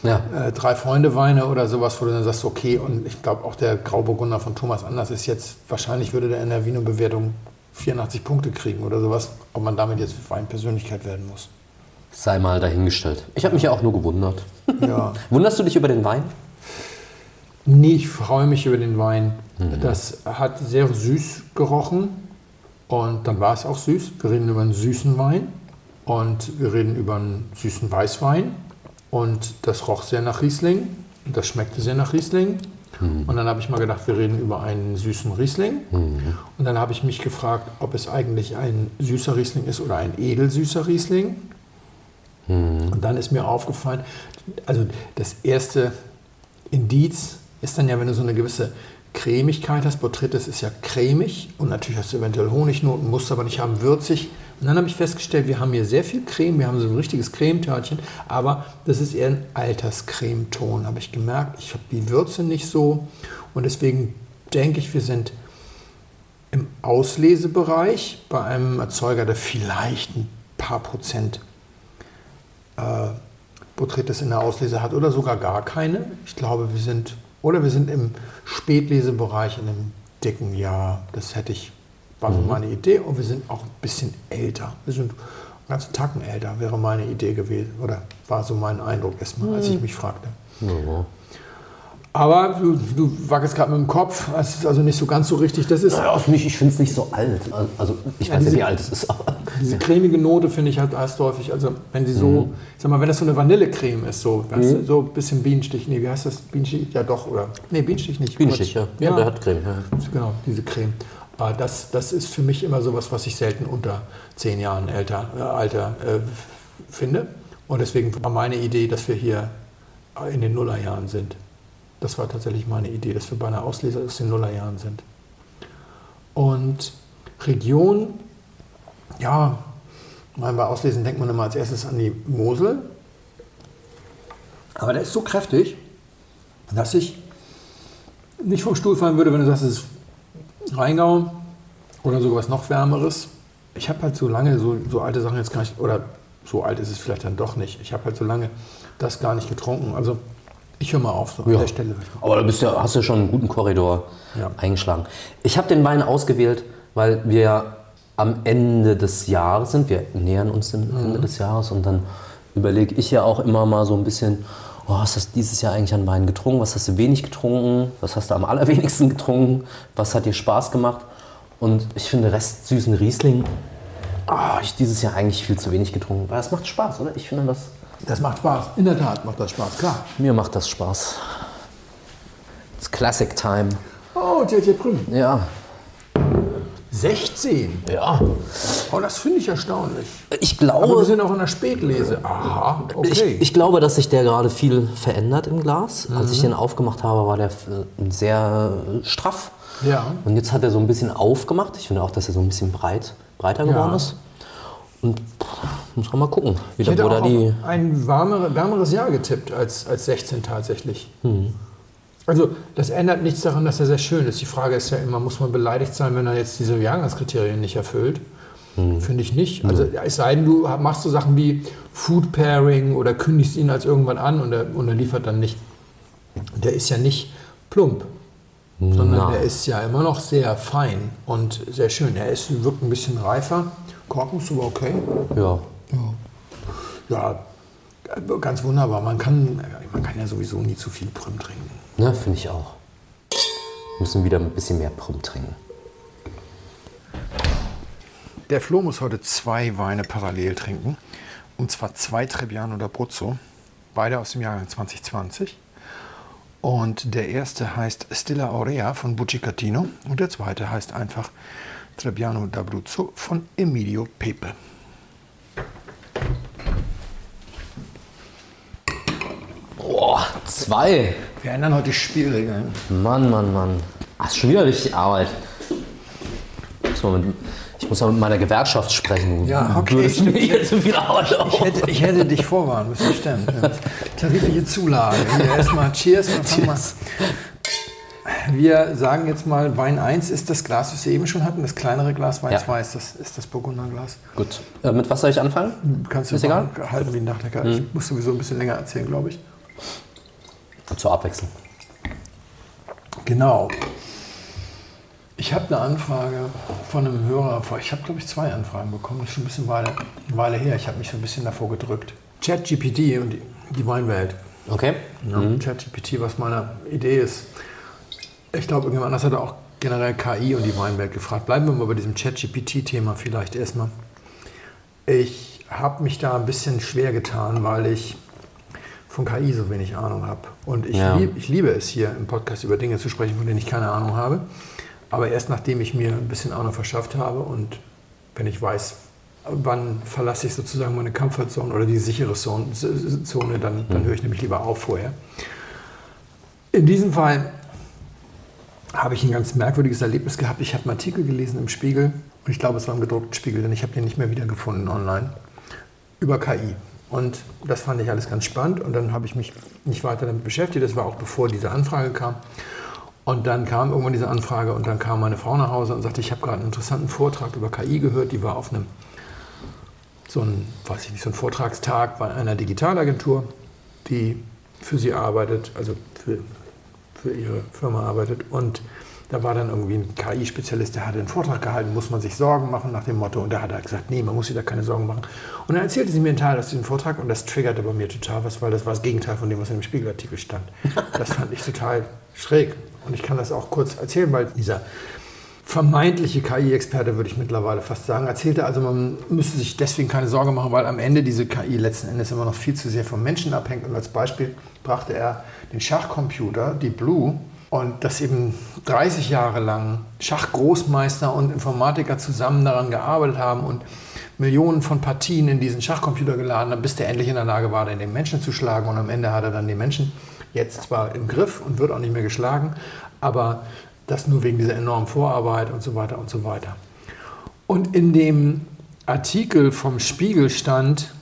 Speaker 1: Ja.
Speaker 2: äh, drei Freunde Weine oder sowas, wo du dann sagst, okay, und ich glaube auch der Grauburgunder von Thomas Anders ist jetzt, wahrscheinlich würde der in der Vino-Bewertung 84 Punkte kriegen oder sowas, ob man damit jetzt Weinpersönlichkeit werden muss.
Speaker 1: Sei mal dahingestellt. Ich habe mich ja auch nur gewundert.
Speaker 2: Ja. *laughs*
Speaker 1: Wunderst du dich über den Wein?
Speaker 2: Nee, ich freue mich über den Wein. Das hat sehr süß gerochen und dann war es auch süß. Wir reden über einen süßen Wein und wir reden über einen süßen Weißwein und das roch sehr nach Riesling und das schmeckte sehr nach Riesling. Und dann habe ich mal gedacht, wir reden über einen süßen Riesling. Und dann habe ich mich gefragt, ob es eigentlich ein süßer Riesling ist oder ein edelsüßer Riesling. Und dann ist mir aufgefallen, also das erste Indiz ist dann ja, wenn du so eine gewisse Cremigkeit hast. Botrytis ist ja cremig und natürlich hast du eventuell Honignoten, musst aber nicht haben würzig. Und dann habe ich festgestellt, wir haben hier sehr viel Creme, wir haben so ein richtiges Cremetörtchen, aber das ist eher ein Alterscremeton, habe ich gemerkt. Ich habe die Würze nicht so und deswegen denke ich, wir sind im Auslesebereich bei einem Erzeuger, der vielleicht ein paar Prozent äh, Botrytis in der Auslese hat oder sogar gar keine. Ich glaube, wir sind, oder wir sind im Spätlesebereich in einem dicken Jahr. Das hätte ich, war so meine Idee. Und wir sind auch ein bisschen älter. Wir sind einen ganzen Tacken älter, wäre meine Idee gewesen. Oder war so mein Eindruck erstmal, als ich mich fragte.
Speaker 1: Ja.
Speaker 2: Aber du, du wackelst gerade mit dem Kopf, das ist also nicht so ganz so richtig. Das ist
Speaker 1: Naja, nicht, ich finde es nicht so alt. Also ich weiß ja,
Speaker 2: diese-
Speaker 1: wie alt es ist, aber.
Speaker 2: diese cremige Note finde ich halt erst häufig. Also wenn sie so, ich sag mal, wenn das so eine Vanillecreme ist, so, du, so ein bisschen Bienenstich, nee, wie heißt das? Bienenstich? Ja doch, oder? Nee, Bienenstich nicht.
Speaker 1: Bienenstich, ja. Ja. Der hat Creme. Ja.
Speaker 2: Genau, diese Creme. Aber das, das ist für mich immer sowas, was ich selten unter zehn Jahren älter, äh, Alter äh, finde. Und deswegen war meine Idee, dass wir hier in den Nullerjahren sind. Das war tatsächlich meine Idee, dass wir bei einer Auslese aus den Nullerjahren sind. Und Region, ja, mein, bei Auslesen denkt man immer als erstes an die Mosel. Aber der ist so kräftig, dass ich nicht vom Stuhl fallen würde, wenn du sagst, es ist Rheingau oder sogar was noch Wärmeres. Ich habe halt so lange so, so alte Sachen jetzt gar nicht, oder so alt ist es vielleicht dann doch nicht. Ich habe halt so lange das gar nicht getrunken. Also ich höre mal auf, so an
Speaker 1: Ja.
Speaker 2: der Stelle.
Speaker 1: Aber du bist ja, hast ja schon einen guten Korridor
Speaker 2: Ja.
Speaker 1: eingeschlagen. Ich habe den Wein ausgewählt, weil wir am Ende des Jahres sind. Wir nähern uns dem
Speaker 2: Mhm.
Speaker 1: Ende des Jahres und dann überlege ich ja auch immer mal so ein bisschen, oh, was hast du dieses Jahr eigentlich an Wein getrunken? Was hast du wenig getrunken? Was hast du am *laughs* allerwenigsten getrunken? Was hat dir Spaß gemacht? Und ich finde restsüßen Riesling, ah, ich dieses Jahr eigentlich viel zu wenig getrunken. Weil es macht Spaß, oder? Ich finde das,
Speaker 2: Das macht Spaß. In der Tat macht das Spaß, klar.
Speaker 1: mir macht das Spaß. It's Classic Time.
Speaker 2: Oh, JJ Prüm.
Speaker 1: Ja.
Speaker 2: 16.
Speaker 1: Ja.
Speaker 2: Oh, das finde ich erstaunlich.
Speaker 1: Ich
Speaker 2: Aber wir
Speaker 1: glaube,
Speaker 2: sind auch in der Spätlese. Aha, okay.
Speaker 1: ich, ich glaube, dass sich der gerade viel verändert im Glas. Als ich den aufgemacht habe, war der äh, sehr äh, straff.
Speaker 2: Ja.
Speaker 1: Und jetzt hat er so ein bisschen aufgemacht. Ich finde auch, dass er so ein bisschen breit, breiter geworden
Speaker 2: Ja.
Speaker 1: ist. Und muss man mal gucken, wie
Speaker 2: ich
Speaker 1: der
Speaker 2: hätte
Speaker 1: Bruder
Speaker 2: auch
Speaker 1: die.
Speaker 2: auf ein wärmere, wärmeres Jahr getippt als, als 16 tatsächlich.
Speaker 1: Hm.
Speaker 2: Also das ändert nichts daran, dass er sehr schön ist. Die Frage ist ja immer, muss man beleidigt sein, wenn er jetzt diese Jahrgangskriterien nicht erfüllt?
Speaker 1: Hm.
Speaker 2: Finde ich nicht. Also es sei denn, du machst so Sachen wie Food Pairing oder kündigst ihn als irgendwann an und er, und er liefert dann nicht. Der ist ja nicht plump, sondern
Speaker 1: Na.
Speaker 2: der ist ja immer noch sehr fein und sehr schön. Er ist, wirkt ein bisschen reifer. Korken ist aber okay.
Speaker 1: Ja.
Speaker 2: Ja, ganz wunderbar. Man kann, man kann ja sowieso nie zu viel Prüm trinken.
Speaker 1: Ne, finde ich auch. Müssen wieder ein bisschen mehr Prum trinken.
Speaker 2: Der Flo muss heute zwei Weine parallel trinken. Und zwar zwei Trebbiano d'Abruzzo. Beide aus dem Jahrgang 2020. Und der erste heißt Stella Aurea von Buccicatino. Und der zweite heißt einfach Trebbiano d'Abruzzo von Emilio Pepe.
Speaker 1: Boah, zwei.
Speaker 2: Wir ändern heute die Spielregeln.
Speaker 1: Mann, Mann, Mann. Ach, ist schon wieder richtig Arbeit. Ich muss mal mit, ich muss mal mit meiner Gewerkschaft sprechen.
Speaker 2: Ja, okay,
Speaker 1: Du würdest mir hier zu viel Arbeit auf.
Speaker 2: Ich hätte, ich hätte dich vorwarnen müssen, stimmt. Ja. Tarifliche Zulage. Hier erstmal Cheers. Fangen wir- Wir sagen jetzt mal, Wein 1 ist das Glas, das wir eben schon hatten. Das kleinere Glas, Wein
Speaker 1: Ja.
Speaker 2: 2 ist das, ist das Burgunderglas.
Speaker 1: Gut. Äh, mit was soll ich anfangen?
Speaker 2: Kannst du
Speaker 1: Ist egal.
Speaker 2: halten wie ein Dachdecker. Ich muss sowieso ein bisschen länger erzählen, glaube ich.
Speaker 1: Zur Abwechslung.
Speaker 2: Genau. Ich habe eine Anfrage von einem Hörer, vor- ich habe glaube ich zwei Anfragen bekommen, das ist schon ein bisschen Weile, eine Weile her. Ich habe mich so ein bisschen davor gedrückt. ChatGPT und die, die Weinwelt.
Speaker 1: Okay.
Speaker 2: Ja, ChatGPT, was meine Idee ist. Ich glaube, irgendjemand anders hat auch generell KI und die Weinwelt gefragt. Bleiben wir mal bei diesem ChatGPT-Thema vielleicht erstmal. Ich habe mich da ein bisschen schwer getan, weil ich von KI so wenig Ahnung habe. Und ich,
Speaker 1: Ja.
Speaker 2: lieb, ich liebe es hier im Podcast über Dinge zu sprechen, von denen ich keine Ahnung habe. Aber erst nachdem ich mir ein bisschen Ahnung verschafft habe und wenn ich weiß, wann verlasse ich sozusagen meine Comfortzone oder die sichere Zone, dann, dann höre ich nämlich lieber auf vorher. In diesem Fall habe ich ein ganz merkwürdiges Erlebnis gehabt. Ich habe einen Artikel gelesen im Spiegel und ich glaube, es war im gedruckten Spiegel, denn ich habe den nicht mehr wiedergefunden online über KI. Und das fand ich alles ganz spannend und dann habe ich mich nicht weiter damit beschäftigt. Das war auch bevor diese Anfrage kam. Und dann kam irgendwann diese Anfrage und dann kam meine Frau nach Hause und sagte, ich habe gerade einen interessanten Vortrag über KI gehört. Die war auf einem so ein, weiß ich nicht, so ein Vortragstag bei einer Digitalagentur, die für sie arbeitet, also für, für ihre Firma arbeitet. Und Da war dann irgendwie ein KI-Spezialist, der hatte einen Vortrag gehalten, muss man sich Sorgen machen nach dem Motto. Und da hat er gesagt, nee, man muss sich da keine Sorgen machen. Und dann erzählte sie mir einen Teil aus diesem Vortrag und das triggerte bei mir total was, weil das war das Gegenteil von dem, was in dem Spiegelartikel stand. *laughs* Das fand ich total schräg. Und ich kann das auch kurz erzählen, weil dieser vermeintliche KI-Experte, würde ich mittlerweile fast sagen, erzählte also, man müsste sich deswegen keine Sorge machen, weil am Ende diese KI letzten Endes immer noch viel zu sehr vom Menschen abhängt. Und als Beispiel brachte er den Schachcomputer, die Blue, und dass eben 30 Jahre lang Schachgroßmeister und Informatiker zusammen daran gearbeitet haben und Millionen von Partien in diesen Schachcomputer geladen haben, bis der endlich in der Lage war, den Menschen zu schlagen. Und am Ende hat er dann den Menschen jetzt zwar im Griff und wird auch nicht mehr geschlagen, aber das nur wegen dieser enormen Vorarbeit und so weiter und so weiter. Und in dem Artikel vom Spiegel stand,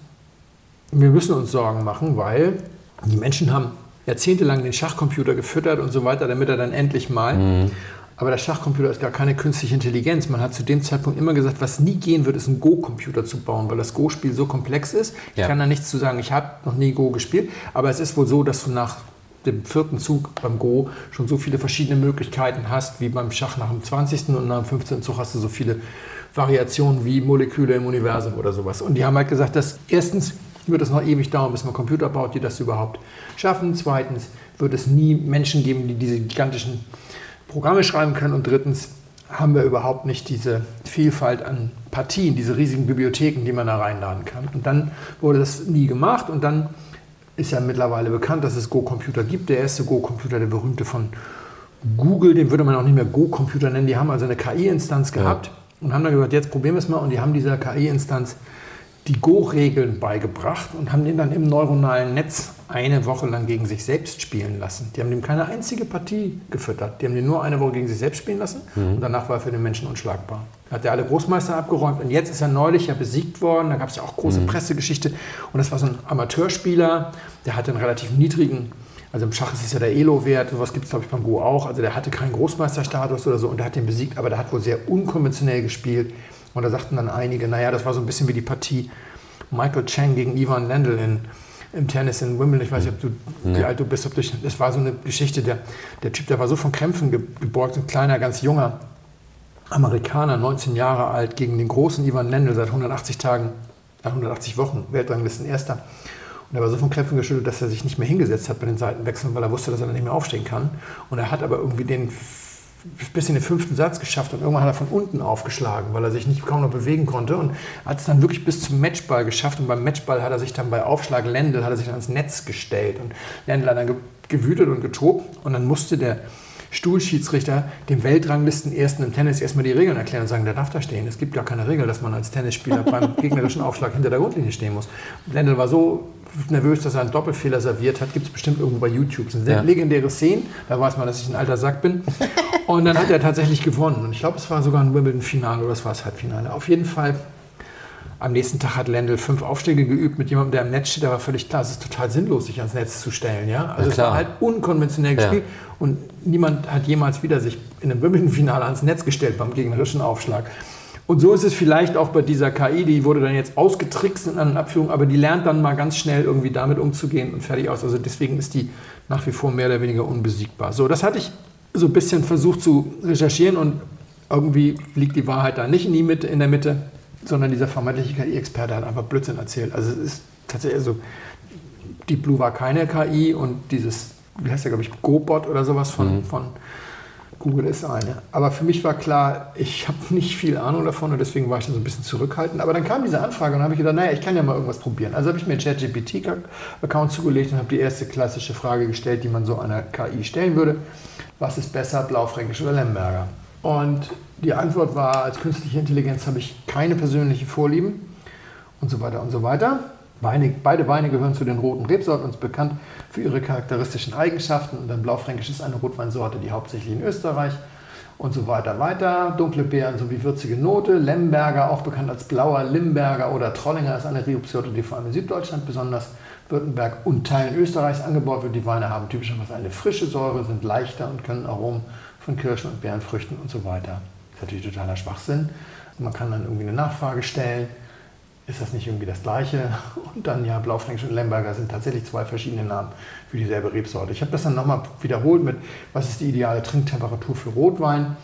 Speaker 2: wir müssen uns Sorgen machen, weil die Menschen haben jahrzehntelang den Schachcomputer gefüttert und so weiter, damit er dann endlich mal. Mhm. Aber der Schachcomputer ist gar keine künstliche Intelligenz. Man hat zu dem Zeitpunkt immer gesagt, was nie gehen wird, ist ein Go-Computer zu bauen, weil das Go-Spiel so komplex ist. Ich ja. kann da nichts zu sagen. Ich habe noch nie Go gespielt, aber es ist wohl so, dass du nach dem vierten Zug beim Go schon so viele verschiedene Möglichkeiten hast, wie beim Schach nach dem 20. und nach dem 15. Zug hast du so viele Variationen wie Moleküle im Universum oder sowas. Und die haben halt gesagt, dass erstens wird es noch ewig dauern, bis man Computer baut, die das überhaupt schaffen. Zweitens wird es nie Menschen geben, die diese gigantischen Programme schreiben können. Und drittens haben wir überhaupt nicht diese Vielfalt an Partien, diese riesigen Bibliotheken, die man da reinladen kann. Und dann wurde das nie gemacht und dann ist ja mittlerweile bekannt, dass es Go-Computer gibt. Der erste Go-Computer, der berühmte von Google, den würde man auch nicht mehr Go-Computer nennen. Die haben also eine KI-Instanz gehabt ja. und haben dann gesagt, jetzt probieren wir es mal. Und die haben dieser KI-Instanz die Go-Regeln beigebracht und haben den dann im neuronalen Netz eine Woche lang gegen sich selbst spielen lassen. Die haben dem keine einzige Partie gefüttert. Die haben den nur eine Woche gegen sich selbst spielen lassen mhm. und danach war er für den Menschen unschlagbar. Da hat er alle Großmeister abgeräumt und jetzt ist er neulich ja besiegt worden. Da gab es ja auch große mhm. Pressegeschichte und das war so ein Amateurspieler, der hatte einen relativ niedrigen also im Schach ist es ja der Elo-Wert, sowas gibt es glaube ich beim Go auch. Also der hatte keinen Großmeisterstatus oder so und der hat den besiegt, aber der hat wohl sehr unkonventionell gespielt. Und da sagten dann einige, naja, das war so ein bisschen wie die Partie Michael Chang gegen Ivan Lendl in, im Tennis in Wimbledon. Ich weiß nicht, ob du, nee. wie alt du bist. Ob du, das war so eine Geschichte, der, der Typ, der war so von Krämpfen geborgt, ein kleiner, ganz junger Amerikaner, 19 Jahre alt, gegen den großen Ivan Lendl seit 180 Tagen, 180 Wochen, Weltranglisten Erster. Und er war so von Krämpfen geschüttelt, dass er sich nicht mehr hingesetzt hat bei den Seitenwechseln, weil er wusste, dass er dann nicht mehr aufstehen kann. Und er hat aber irgendwie den bis in den fünften Satz geschafft und irgendwann hat er von unten aufgeschlagen, weil er sich nicht kaum noch bewegen konnte. Und hat es dann wirklich bis zum Matchball geschafft. Und beim Matchball hat er sich dann bei Aufschlag Lendl hat er sich dann ans Netz gestellt. Und Lendl hat dann gewütet und getobt. Und dann musste der Stuhlschiedsrichter dem Weltranglisten Ersten im Tennis erstmal die Regeln erklären und sagen, der darf da stehen. Es gibt gar keine Regel, dass man als Tennisspieler *laughs* beim gegnerischen Aufschlag hinter der Grundlinie stehen muss. Lendl war so nervös, dass er einen Doppelfehler serviert hat. Gibt es bestimmt irgendwo bei YouTube. Das sind ja. legendäre Szenen. Da weiß man, dass ich ein alter Sack bin. *laughs* Und dann hat er tatsächlich gewonnen. Und ich glaube, es war sogar ein Wimbledon-Finale oder es war das Halbfinale. Auf jeden Fall, am nächsten Tag hat Lendl fünf Aufstiege geübt mit jemandem, der im Netz steht. Da war völlig klar, es ist total sinnlos, sich ans Netz zu stellen. Ja? Also ja, es war halt unkonventionell gespielt. Ja. Und niemand hat jemals wieder sich in einem Wimbledon-Finale ans Netz gestellt beim gegnerischen Aufschlag. Und so ist es vielleicht auch bei dieser KI, die wurde dann jetzt ausgetrickst in einer Abführung, aber die lernt dann mal ganz schnell irgendwie damit umzugehen und fertig aus. Also deswegen ist die nach wie vor mehr oder weniger unbesiegbar. So, das hatte ich so ein bisschen versucht zu recherchieren und irgendwie liegt die Wahrheit da nicht in, die Mitte, in der Mitte, sondern dieser vermeintliche KI-Experte hat einfach Blödsinn erzählt. Also es ist tatsächlich so, Deep Blue war keine KI und dieses, wie heißt der, glaube ich, GoBot oder sowas von, mhm. von Google ist eine. Aber für mich war klar, ich habe nicht viel Ahnung davon und deswegen war ich dann so ein bisschen zurückhaltend. Aber dann kam diese Anfrage und habe ich gedacht, naja, ich kann ja mal irgendwas probieren. Also habe ich mir einen ChatGPT-Account zugelegt und habe die erste klassische Frage gestellt, die man so einer KI stellen würde. Was ist besser, Blaufränkisch oder Lemberger? Und die Antwort war, als künstliche Intelligenz habe ich keine persönlichen Vorlieben und so weiter und so weiter. Weine, beide Weine gehören zu den roten Rebsorten, uns bekannt für ihre charakteristischen Eigenschaften. Und dann Blaufränkisch ist eine Rotweinsorte, die hauptsächlich in Österreich und so weiter weiter. Dunkle Beeren sowie würzige Note. Lemberger, auch bekannt als Blauer Limberger oder Trollinger, ist eine Rebsorte, die vor allem in Süddeutschland, besonders Württemberg und Teilen Österreichs angebaut wird. Die Weine haben typischerweise eine frische Säure, sind leichter und können Aromen von Kirschen und Beerenfrüchten und so weiter. Das ist natürlich totaler Schwachsinn. Man kann dann irgendwie eine Nachfrage stellen ist das nicht irgendwie das Gleiche? *laughs* Und dann ja, Blaufränkisch und Lemberger sind tatsächlich zwei verschiedene Namen für dieselbe Rebsorte. Ich habe das dann nochmal wiederholt mit, was ist die ideale Trinktemperatur für Rotwein?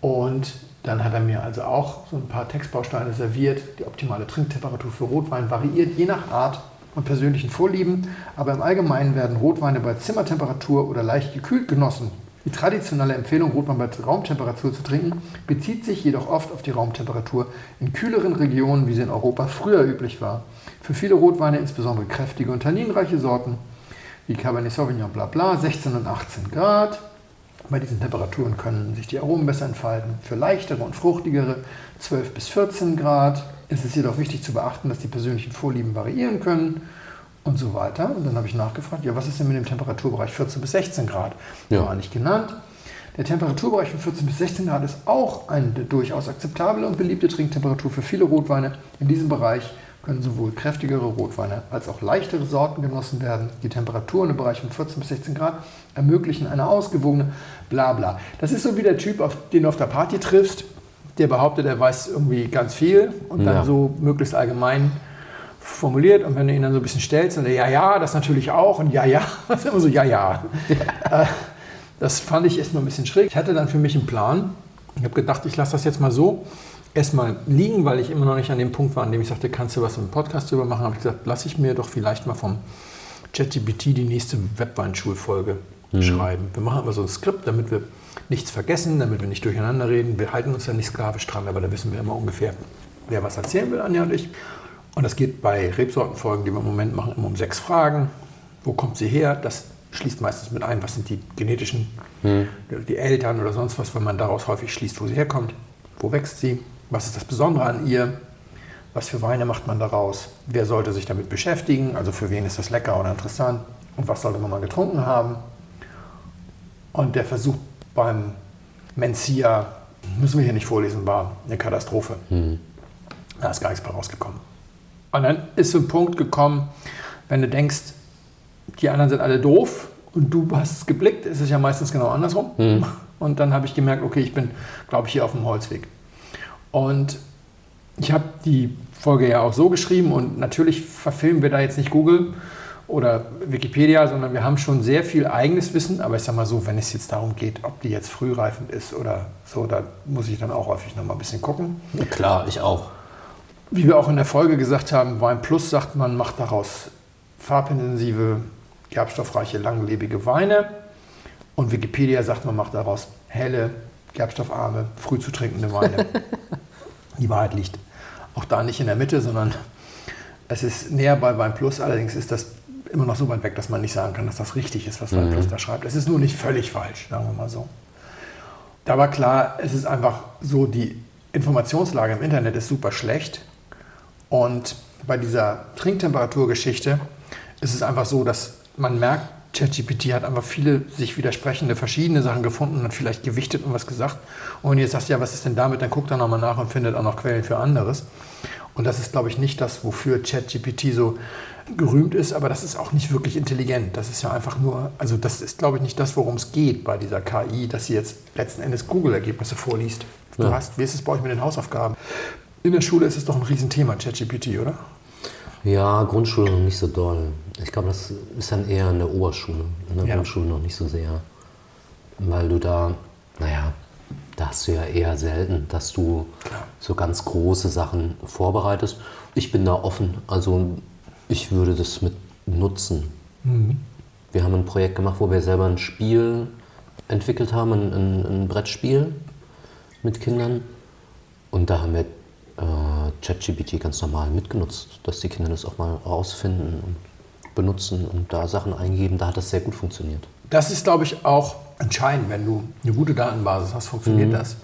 Speaker 2: Und dann hat er mir also auch so ein paar Textbausteine serviert. Die optimale Trinktemperatur für Rotwein variiert je nach Art und persönlichen Vorlieben, aber im Allgemeinen werden Rotweine bei Zimmertemperatur oder leicht gekühlt genossen. Die traditionelle Empfehlung, Rotwein bei Raumtemperatur zu trinken, bezieht sich jedoch oft auf die Raumtemperatur in kühleren Regionen, wie sie in Europa früher üblich war. Für viele Rotweine, insbesondere kräftige und tanninreiche Sorten, wie Cabernet Sauvignon bla bla, 16 und 18 Grad. Bei diesen Temperaturen können sich die Aromen besser entfalten. Für leichtere und fruchtigere 12 bis 14 Grad. Es ist jedoch wichtig zu beachten, dass die persönlichen Vorlieben variieren können und so weiter. Und dann habe ich nachgefragt, ja, was ist denn mit dem Temperaturbereich 14 bis 16 Grad? Ja. War nicht genannt. Der Temperaturbereich von 14 bis 16 Grad ist auch eine durchaus akzeptable und beliebte Trinktemperatur für viele Rotweine. In diesem Bereich können sowohl kräftigere Rotweine als auch leichtere Sorten genossen werden. Die Temperaturen im Bereich von 14 bis 16 Grad ermöglichen eine ausgewogene Blabla. Das ist so wie der Typ, auf, den du auf der Party triffst, der behauptet, er weiß irgendwie ganz viel und ja. dann so möglichst allgemein formuliert und wenn du ihn dann so ein bisschen stellst, dann ja, ja, das natürlich auch und ja, ja, *laughs* das ist immer so ja, ja. ja. Äh, das fand ich erstmal ein bisschen schräg. Ich hatte dann für mich einen Plan. Ich habe gedacht, ich lasse das jetzt mal so erstmal liegen, weil ich immer noch nicht an dem Punkt war, an dem ich sagte, kannst du was im Podcast drüber machen, habe ich gesagt, lasse ich mir doch vielleicht mal vom ChatGPT die nächste Webweinschulfolge mhm. schreiben. Wir machen aber so ein Skript, damit wir nichts vergessen, damit wir nicht durcheinander reden. Wir halten uns ja nicht sklavisch dran, aber da wissen wir immer ungefähr, wer was erzählen will, Anja und ich. Und das geht bei Rebsortenfolgen, die wir im Moment machen, immer um sechs Fragen. Wo kommt sie her? Das schließt meistens mit ein, was sind die genetischen, mhm. die Eltern oder sonst was, wenn man daraus häufig schließt, wo sie herkommt. Wo wächst sie? Was ist das Besondere an ihr? Was für Weine macht man daraus? Wer sollte sich damit beschäftigen? Also für wen ist das lecker oder interessant? Und was sollte man mal getrunken haben? Und der Versuch beim Mencia, müssen wir hier nicht vorlesen, war eine Katastrophe. Mhm. Da ist gar nichts mehr rausgekommen. Und dann ist so ein Punkt gekommen, wenn du denkst, die anderen sind alle doof und du hast es geblickt, ist es ja meistens genau andersrum. Mhm. *laughs* Und dann habe ich gemerkt, okay, ich bin, glaube ich, hier auf dem Holzweg. Und ich habe die Folge ja auch so geschrieben und natürlich verfilmen wir da jetzt nicht Google oder Wikipedia, sondern wir haben schon sehr viel eigenes Wissen. Aber ich sage mal so, wenn es jetzt darum geht, ob die jetzt frühreifend ist oder so, da muss ich dann auch häufig noch mal ein bisschen gucken.
Speaker 1: Klar, ich auch.
Speaker 2: Wie wir auch in der Folge gesagt haben, Wein Plus sagt man, macht daraus farbintensive, gerbstoffreiche, langlebige Weine. Und Wikipedia sagt, man macht daraus helle, gerbstoffarme, früh zu trinkende Weine. *laughs* Die Wahrheit liegt auch da nicht in der Mitte, sondern es ist näher bei Wein Plus. Allerdings ist das immer noch so weit weg, dass man nicht sagen kann, dass das richtig ist, was Wein mhm. Plus da schreibt. Es ist nur nicht völlig falsch, sagen wir mal so. Da war klar, es ist einfach so, die Informationslage im Internet ist super schlecht. Und bei dieser Trinktemperaturgeschichte ist es einfach so, dass man merkt, ChatGPT hat einfach viele sich widersprechende, verschiedene Sachen gefunden und vielleicht gewichtet und was gesagt. Und wenn du jetzt sagst, ja, was ist denn damit, dann guckt er nochmal nach und findet auch noch Quellen für anderes. Und das ist, glaube ich, nicht das, wofür ChatGPT so gerühmt ist, aber das ist auch nicht wirklich intelligent. Das ist ja einfach nur, also das ist, glaube ich, nicht das, worum es geht bei dieser KI, dass sie jetzt letzten Endes Google-Ergebnisse vorliest. Du ja. hast, wie ist es bei euch mit den Hausaufgaben? In der Schule ist es doch ein Riesenthema, ChatGPT, oder?
Speaker 1: Ja, Grundschule noch nicht so doll. Ich glaube, das ist dann eher in der Oberschule, in der ja. Grundschule noch nicht so sehr. Weil du da, naja, da hast du ja eher selten, dass du Klar. so ganz große Sachen vorbereitest. Ich bin da offen, also ich würde das mit nutzen. Mhm. Wir haben ein Projekt gemacht, wo wir selber ein Spiel entwickelt haben, ein, ein, ein Brettspiel mit Kindern. Und da haben wir ChatGPT ganz normal mitgenutzt, dass die Kinder das auch mal rausfinden und benutzen und da Sachen eingeben. Da hat das sehr gut funktioniert.
Speaker 2: Das ist, glaube ich, auch entscheidend, wenn du eine gute Datenbasis hast, funktioniert mhm. das.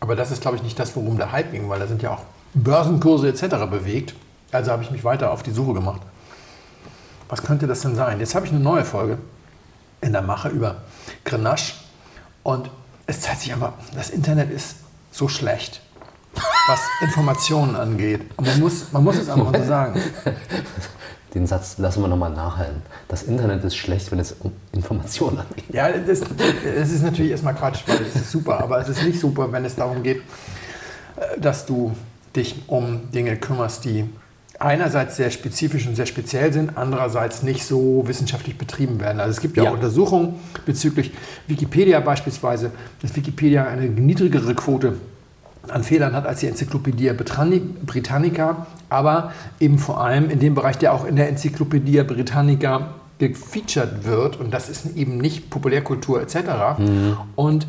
Speaker 2: Aber das ist, glaube ich, nicht das, worum der Hype ging, weil da sind ja auch Börsenkurse etc. bewegt. Also habe ich mich weiter auf die Suche gemacht. Was könnte das denn sein? Jetzt habe ich eine neue Folge in der Mache über Grenache und es zeigt sich aber, das Internet ist so schlecht was Informationen angeht. Und man muss, man muss es einfach so sagen.
Speaker 1: Den Satz lassen wir nochmal nachhalten. Das Internet ist schlecht, wenn es um Informationen angeht.
Speaker 2: Ja, das, das ist natürlich erstmal Quatsch, weil es ist super. Aber es ist nicht super, wenn es darum geht, äh, dass du dich um Dinge kümmerst, die einerseits sehr spezifisch und sehr speziell sind, andererseits nicht so wissenschaftlich betrieben werden. Also es gibt ja,
Speaker 1: Ja.
Speaker 2: Untersuchungen bezüglich Wikipedia beispielsweise, dass Wikipedia eine niedrigere Quote an Fehlern hat als die Enzyklopädie Britanni- Britannica, aber eben vor allem in dem Bereich, der auch in der Enzyklopädie Britannica gefeatured wird und das ist eben nicht Populärkultur etc. Und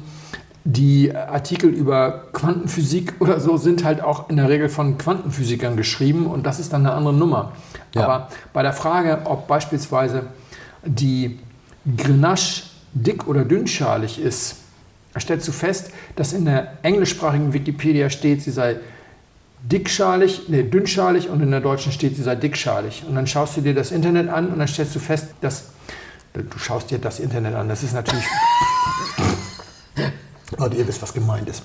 Speaker 2: die Artikel über Quantenphysik oder so sind halt auch in der Regel von Quantenphysikern geschrieben und das ist dann eine andere Nummer.
Speaker 1: Ja.
Speaker 2: Aber bei der Frage, ob beispielsweise die Grenache dick oder dünnschalig ist, stellst du fest, dass in der englischsprachigen Wikipedia steht, sie sei dickschalig, nee, dünnschalig und in der deutschen steht, sie sei dickschalig. Und dann schaust du dir das Internet an und dann stellst du fest, dass du schaust dir das Internet an. Das ist natürlich *laughs* Leute, ihr wisst, was gemeint ist.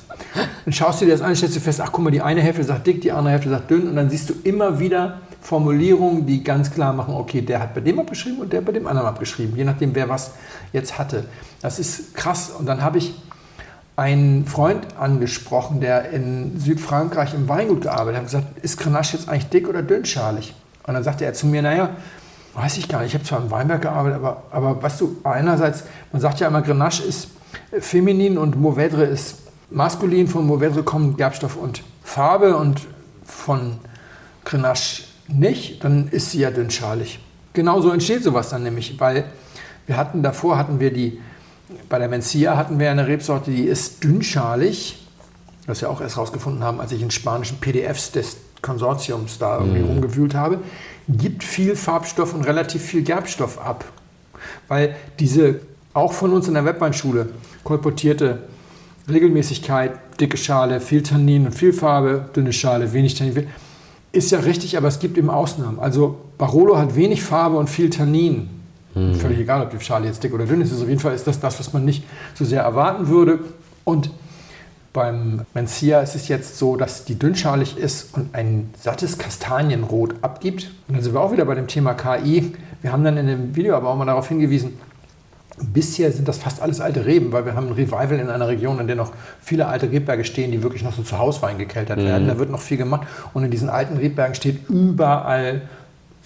Speaker 2: Dann schaust du dir das an, stellst du fest, ach guck mal, die eine Hälfte sagt dick, die andere Hälfte sagt dünn und dann siehst du immer wieder Formulierungen, die ganz klar machen, okay, der hat bei dem abgeschrieben und der bei dem anderen abgeschrieben, je nachdem, wer was jetzt hatte. Das ist krass. Und dann habe ich einen Freund angesprochen, der in Südfrankreich im Weingut gearbeitet hat, und gesagt, ist Grenache jetzt eigentlich dick oder dünnschalig? Und dann sagte er zu mir, naja, weiß ich gar nicht, ich habe zwar im Weinberg gearbeitet, aber, aber weißt du, einerseits, man sagt ja immer, Grenache ist feminin und Mourvèdre ist maskulin. Von Mourvèdre kommen Gerbstoff und Farbe und von Grenache nicht, dann ist sie ja dünnschalig. Genauso entsteht sowas dann nämlich, weil wir hatten davor, hatten wir die, bei der Mencia hatten wir eine Rebsorte, die ist dünnschalig, was wir auch erst rausgefunden haben, als ich in spanischen PDFs des Konsortiums da irgendwie rumgewühlt habe, gibt viel Farbstoff und relativ viel Gerbstoff ab. Weil diese auch von uns in der Webweinschule kolportierte Regelmäßigkeit, dicke Schale, viel Tannin und viel Farbe, dünne Schale, wenig Tannin, ist ja richtig, aber es gibt eben Ausnahmen. Also Barolo hat wenig Farbe und viel Tannin. Völlig egal, ob die Schale jetzt dick oder dünn ist. Also auf jeden Fall ist das das, was man nicht so sehr erwarten würde. Und beim Mencia ist es jetzt so, dass die dünnschalig ist und ein sattes Kastanienrot abgibt. Und dann sind wir auch wieder bei dem Thema KI. Wir haben dann in dem Video aber auch mal darauf hingewiesen, Bisher sind das fast alles alte Reben, weil wir haben ein Revival in einer Region, in der noch viele alte Rebberge stehen, die wirklich noch so zu Hauswein gekeltert werden. Da wird noch viel gemacht. Und in diesen alten Rebbergen steht überall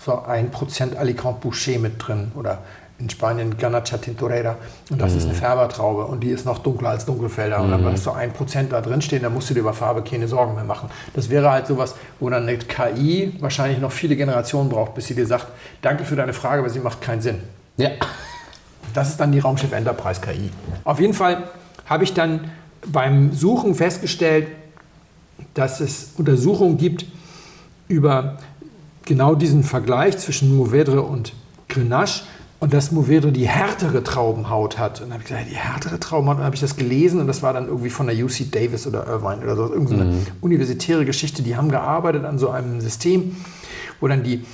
Speaker 2: so ein Prozent Alicante Boucher mit drin. Oder in Spanien Ganacha Tintorera. Und das ist eine Färbertraube und die ist noch dunkler als Dunkelfelder. Und dann hast du ein Prozent da drin stehen, dann musst du dir über Farbe keine Sorgen mehr machen. Das wäre halt sowas, wo dann eine KI wahrscheinlich noch viele Generationen braucht, bis sie dir sagt, danke für deine Frage, aber sie macht keinen Sinn.
Speaker 1: Ja.
Speaker 2: Das ist dann die Raumschiff Enterprise KI. Auf jeden Fall habe ich dann beim Suchen festgestellt, dass es Untersuchungen gibt über genau diesen Vergleich zwischen Mourvèdre und Grenache und dass Mourvèdre die härtere Traubenhaut hat. Und dann habe ich gesagt, die härtere Traubenhaut, und dann habe ich das gelesen und das war dann irgendwie von der UC Davis oder Irvine oder so, irgendeine so eine universitäre Geschichte. Die haben gearbeitet an so einem System, wo dann die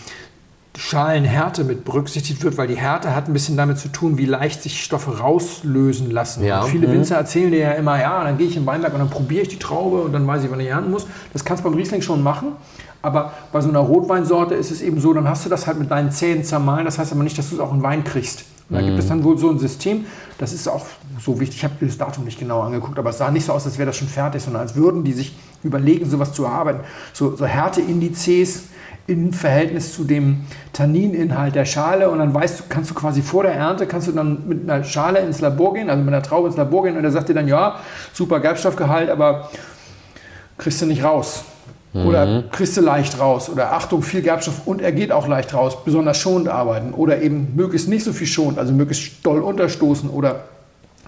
Speaker 2: Schalenhärte mit berücksichtigt wird, weil die Härte hat ein bisschen damit zu tun, wie leicht sich Stoffe rauslösen lassen.
Speaker 1: Ja.
Speaker 2: Viele
Speaker 1: Mhm.
Speaker 2: Winzer erzählen dir ja immer, ja, dann gehe ich in den Weinberg und dann probiere ich die Traube und dann weiß ich, wann ich ernten muss. Das kannst du beim Riesling schon machen, aber bei so einer Rotweinsorte ist es eben so, dann hast du das halt mit deinen Zähnen zermahlen, das heißt aber nicht, dass du es auch in Wein kriegst. Und da gibt es dann wohl so ein System, das ist auch so wichtig, ich habe das Datum nicht genau angeguckt, aber es sah nicht so aus, als wäre das schon fertig, sondern als würden die sich überlegen, sowas zu erarbeiten. So, so Härteindizes in Verhältnis zu dem Tannininhalt der Schale und dann weißt du, kannst du quasi vor der Ernte, kannst du dann mit einer Schale ins Labor gehen, also mit einer Traube ins Labor gehen und der sagt dir dann, ja, super Gerbstoffgehalt, aber kriegst du nicht raus. Oder kriegst du leicht raus. Oder Achtung, viel Gerbstoff und er geht auch leicht raus. Besonders schonend arbeiten. Oder eben möglichst nicht so viel schonend, also möglichst doll unterstoßen. Oder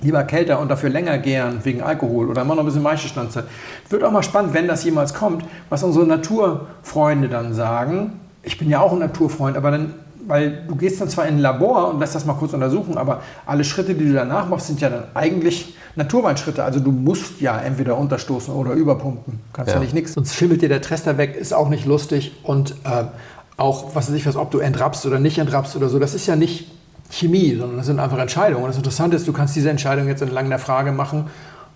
Speaker 2: lieber kälter und dafür länger gären wegen Alkohol. Oder immer noch ein bisschen Maischestandzeit. Wird auch mal spannend, wenn das jemals kommt, was unsere Naturfreunde dann sagen. Ich bin ja auch ein Naturfreund, aber dann weil du gehst dann zwar in ein Labor und lässt das mal kurz untersuchen, aber alle Schritte, die du danach machst, sind ja dann eigentlich Naturweinschritte. Also du musst ja entweder unterstoßen oder überpumpen. Kannst ja,
Speaker 1: Ja.
Speaker 2: nicht nichts. Sonst schimmelt dir der Trester weg, ist auch nicht lustig. Und äh, auch, was weiß ich was, ob du entrappst oder nicht entrappst oder so, das ist ja nicht Chemie, sondern das sind einfach Entscheidungen. Und das Interessante ist, du kannst diese Entscheidung jetzt entlang der Frage machen,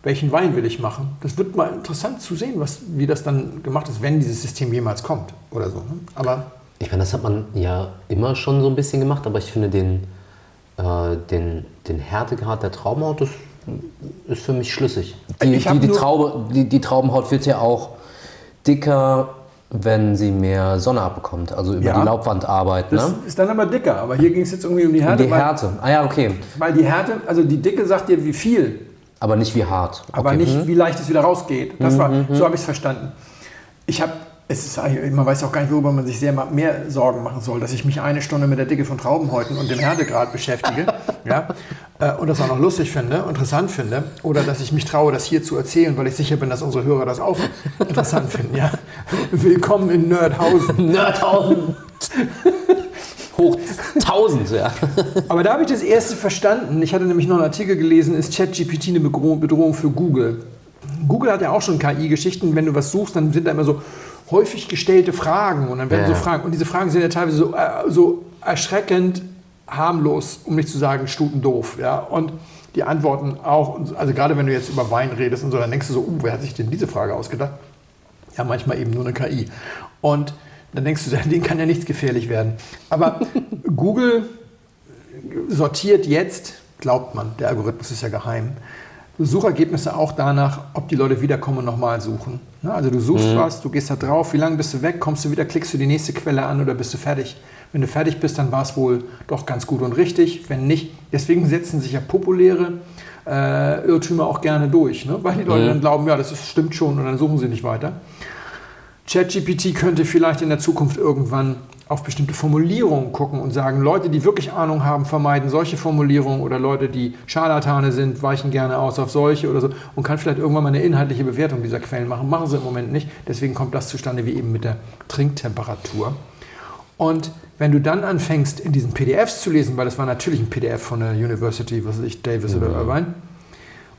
Speaker 2: welchen Wein will ich machen. Das wird mal interessant zu sehen, was, wie das dann gemacht ist, wenn dieses System jemals kommt oder so. ne? Aber
Speaker 1: Ich meine, das hat man ja immer schon so ein bisschen gemacht, aber ich finde den, äh, den, den Härtegrad der Traubenhaut, das ist für mich schlüssig. Die, die, die, Traube, die, die Traubenhaut wird ja auch dicker, wenn sie mehr Sonne abbekommt, also über
Speaker 2: Ja.
Speaker 1: die Laubwandarbeit.
Speaker 2: Das
Speaker 1: Ne?
Speaker 2: ist dann aber dicker. Aber hier ging es jetzt irgendwie um die
Speaker 1: Um
Speaker 2: Härte.
Speaker 1: die
Speaker 2: weil-
Speaker 1: Härte. Ah ja, okay.
Speaker 2: Weil die Härte, also die Dicke sagt dir, wie viel,
Speaker 1: Aber nicht wie hart.
Speaker 2: aber
Speaker 1: okay.
Speaker 2: nicht, wie leicht es wieder rausgeht. Das war, so habe ich es verstanden. Ich habe, es ist, man weiß auch gar nicht, worüber man sich sehr mehr Sorgen machen soll, dass ich mich eine Stunde mit der Dicke von Traubenhäuten und dem Härtegrad beschäftige *laughs* ja, äh, und das auch noch lustig finde, interessant finde, oder dass ich mich traue, das hier zu erzählen, weil ich sicher bin, dass unsere Hörer das auch interessant finden. Ja. *laughs* Willkommen in Nerdhausen.
Speaker 1: Nerdhausen. Hoch 1000, ja. *laughs*
Speaker 2: Aber da habe ich das erste verstanden. Ich hatte nämlich noch einen Artikel gelesen, ist ChatGPT eine Bedrohung für Google? Google hat ja auch schon KI-Geschichten. Wenn du was suchst, dann sind da immer so häufig gestellte Fragen. Und dann werden
Speaker 1: Ja.
Speaker 2: so Fragen. Und diese Fragen sind ja teilweise so, äh, so erschreckend harmlos, um nicht zu sagen stutendoof. Ja? Und die Antworten auch, also gerade wenn du jetzt über Wein redest und so, dann denkst du so, uh, wer hat sich denn diese Frage ausgedacht? Ja, manchmal eben nur eine KI. Und dann denkst du, *laughs* denen kann ja nichts gefährlich werden. Aber *laughs* Google sortiert jetzt, glaubt man, der Algorithmus ist ja geheim, Suchergebnisse auch danach, ob die Leute wiederkommen und nochmal suchen. Ne, Also du suchst was, du gehst da drauf, wie lange bist du weg, kommst du wieder, klickst du die nächste Quelle an oder bist du fertig? Wenn du fertig bist, dann war es wohl doch ganz gut und richtig. Wenn nicht, deswegen setzen sich ja populäre äh, Irrtümer auch gerne durch, ne? weil die Leute dann glauben, ja, das ist, stimmt schon und dann suchen sie nicht weiter. ChatGPT könnte vielleicht in der Zukunft irgendwann auf bestimmte Formulierungen gucken und sagen, Leute, die wirklich Ahnung haben, vermeiden solche Formulierungen oder Leute, die Scharlatane sind, weichen gerne aus auf solche oder so und kann vielleicht irgendwann mal eine inhaltliche Bewertung dieser Quellen machen. Machen sie im Moment nicht. Deswegen kommt das zustande wie eben mit der Trinktemperatur. Und wenn du dann anfängst, in diesen PDFs zu lesen, weil das war natürlich ein PDF von der University, was weiß ich, Davis oder Irvine,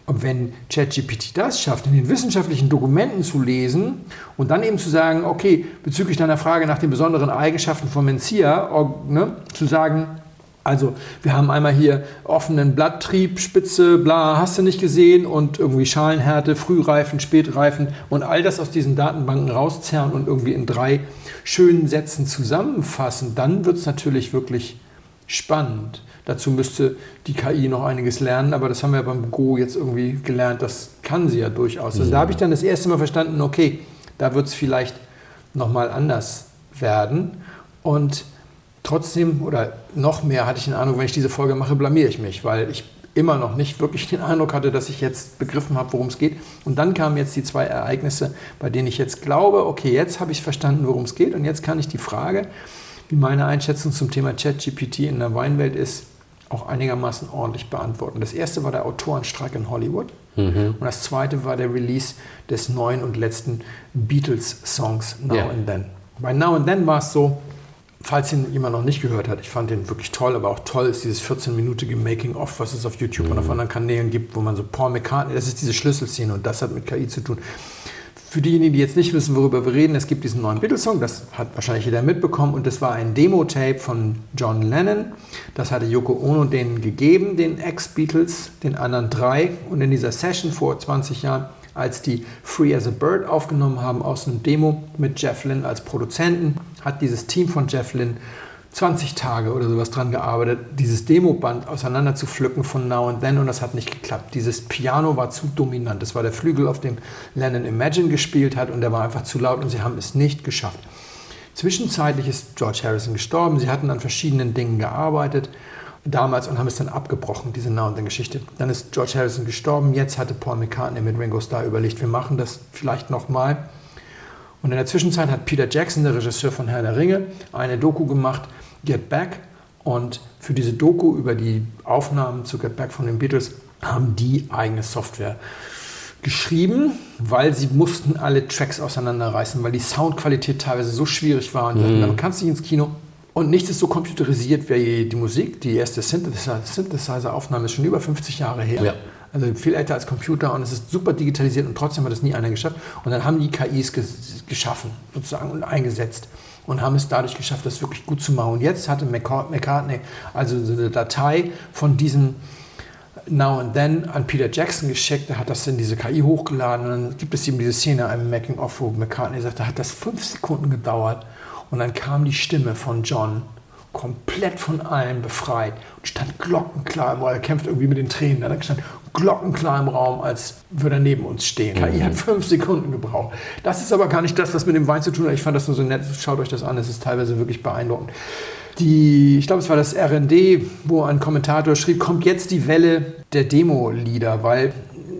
Speaker 2: und wenn ChatGPT das schafft, in den wissenschaftlichen Dokumenten zu lesen und dann eben zu sagen, okay, bezüglich deiner Frage nach den besonderen Eigenschaften von Mencia, ne, zu sagen, also wir haben einmal hier offenen Blatttrieb, Spitze, bla, hast du nicht gesehen und irgendwie Schalenhärte, Frühreifen, Spätreifen und all das aus diesen Datenbanken rauszerren und irgendwie in drei schönen Sätzen zusammenfassen, dann wird es natürlich wirklich spannend. Dazu müsste die KI noch einiges lernen, aber das haben wir beim Go jetzt irgendwie gelernt, das kann sie ja durchaus. Also da habe ich dann das erste Mal verstanden, okay, da wird es vielleicht nochmal anders werden. Und trotzdem oder noch mehr hatte ich den Eindruck, wenn ich diese Folge mache, blamiere ich mich, weil ich immer noch nicht wirklich den Eindruck hatte, dass ich jetzt begriffen habe, worum es geht. Und dann kamen jetzt die zwei Ereignisse, bei denen ich jetzt glaube, okay, jetzt habe ich verstanden, worum es geht und jetzt kann ich die Frage, wie meine Einschätzung zum Thema ChatGPT in der Weinwelt ist, auch einigermaßen ordentlich beantworten. Das erste war der Autorenstreik in Hollywood und das zweite war der Release des neuen und letzten Beatles-Songs Now
Speaker 1: Ja.
Speaker 2: and Then. Bei Now and Then war es so, falls ihn jemand noch nicht gehört hat, ich fand den wirklich toll, aber auch toll ist dieses 14-minütige Making-of, was es auf YouTube und auf anderen Kanälen gibt, wo man so Paul McCartney, das ist diese Schlüsselszene und das hat mit KI zu tun. Für diejenigen, die jetzt nicht wissen, worüber wir reden, es gibt diesen neuen Beatles-Song, das hat wahrscheinlich jeder mitbekommen und das war ein Demo-Tape von John Lennon. Das hatte Yoko Ono denen gegeben, den Ex-Beatles, den anderen drei. Und in dieser Session vor 20 Jahren, als die Free as a Bird aufgenommen haben aus einem Demo mit Jeff Lynne als Produzenten, hat dieses Team von Jeff Lynne 20 Tage oder sowas dran gearbeitet, dieses Demoband auseinander zu pflücken von Now and Then und das hat nicht geklappt. Dieses Piano war zu dominant. Das war der Flügel, auf dem Lennon Imagine gespielt hat und der war einfach zu laut und sie haben es nicht geschafft. Zwischenzeitlich ist George Harrison gestorben. Sie hatten an verschiedenen Dingen gearbeitet damals und haben es dann abgebrochen, diese Now and Then Geschichte. Dann ist George Harrison gestorben. Jetzt hatte Paul McCartney mit Ringo Starr überlegt, wir machen das vielleicht nochmal. Und in der Zwischenzeit hat Peter Jackson, der Regisseur von Herr der Ringe, eine Doku gemacht, Get Back. Und für diese Doku über die Aufnahmen zu Get Back von den Beatles haben die eigene Software geschrieben, weil sie mussten alle Tracks auseinanderreißen, weil die Soundqualität teilweise so schwierig war. Und hatten, dann kannst du nicht ins Kino. Und nichts ist so computerisiert wie die Musik. Die erste Synthesizer- Synthesizer-Aufnahme ist schon über 50 Jahre her.
Speaker 1: Ja.
Speaker 2: Also viel älter als Computer und es ist super digitalisiert und trotzdem hat es nie einer geschafft. Und dann haben die KIs ges geschaffen sozusagen und eingesetzt und haben es dadurch geschafft, das wirklich gut zu machen. Und jetzt hatte McCart- McCartney also so eine Datei von diesem Now and Then an Peter Jackson geschickt, der hat das in diese KI hochgeladen und dann gibt es eben diese Szene einem Making-of, wo McCartney sagt, da hat das fünf Sekunden gedauert und dann kam die Stimme von John komplett von allem befreit und stand glockenklar Raum. Er kämpft irgendwie mit den Tränen. Er stand glockenklar im Raum, als würde er neben uns stehen. KI hat fünf Sekunden gebraucht. Das ist aber gar nicht das, was mit dem Wein zu tun hat. Ich fand das nur so nett. Schaut euch das an. Es ist teilweise wirklich beeindruckend. Die, ich glaube, es war das RD, wo ein Kommentator schrieb, kommt jetzt die Welle der Demo-Lieder, weil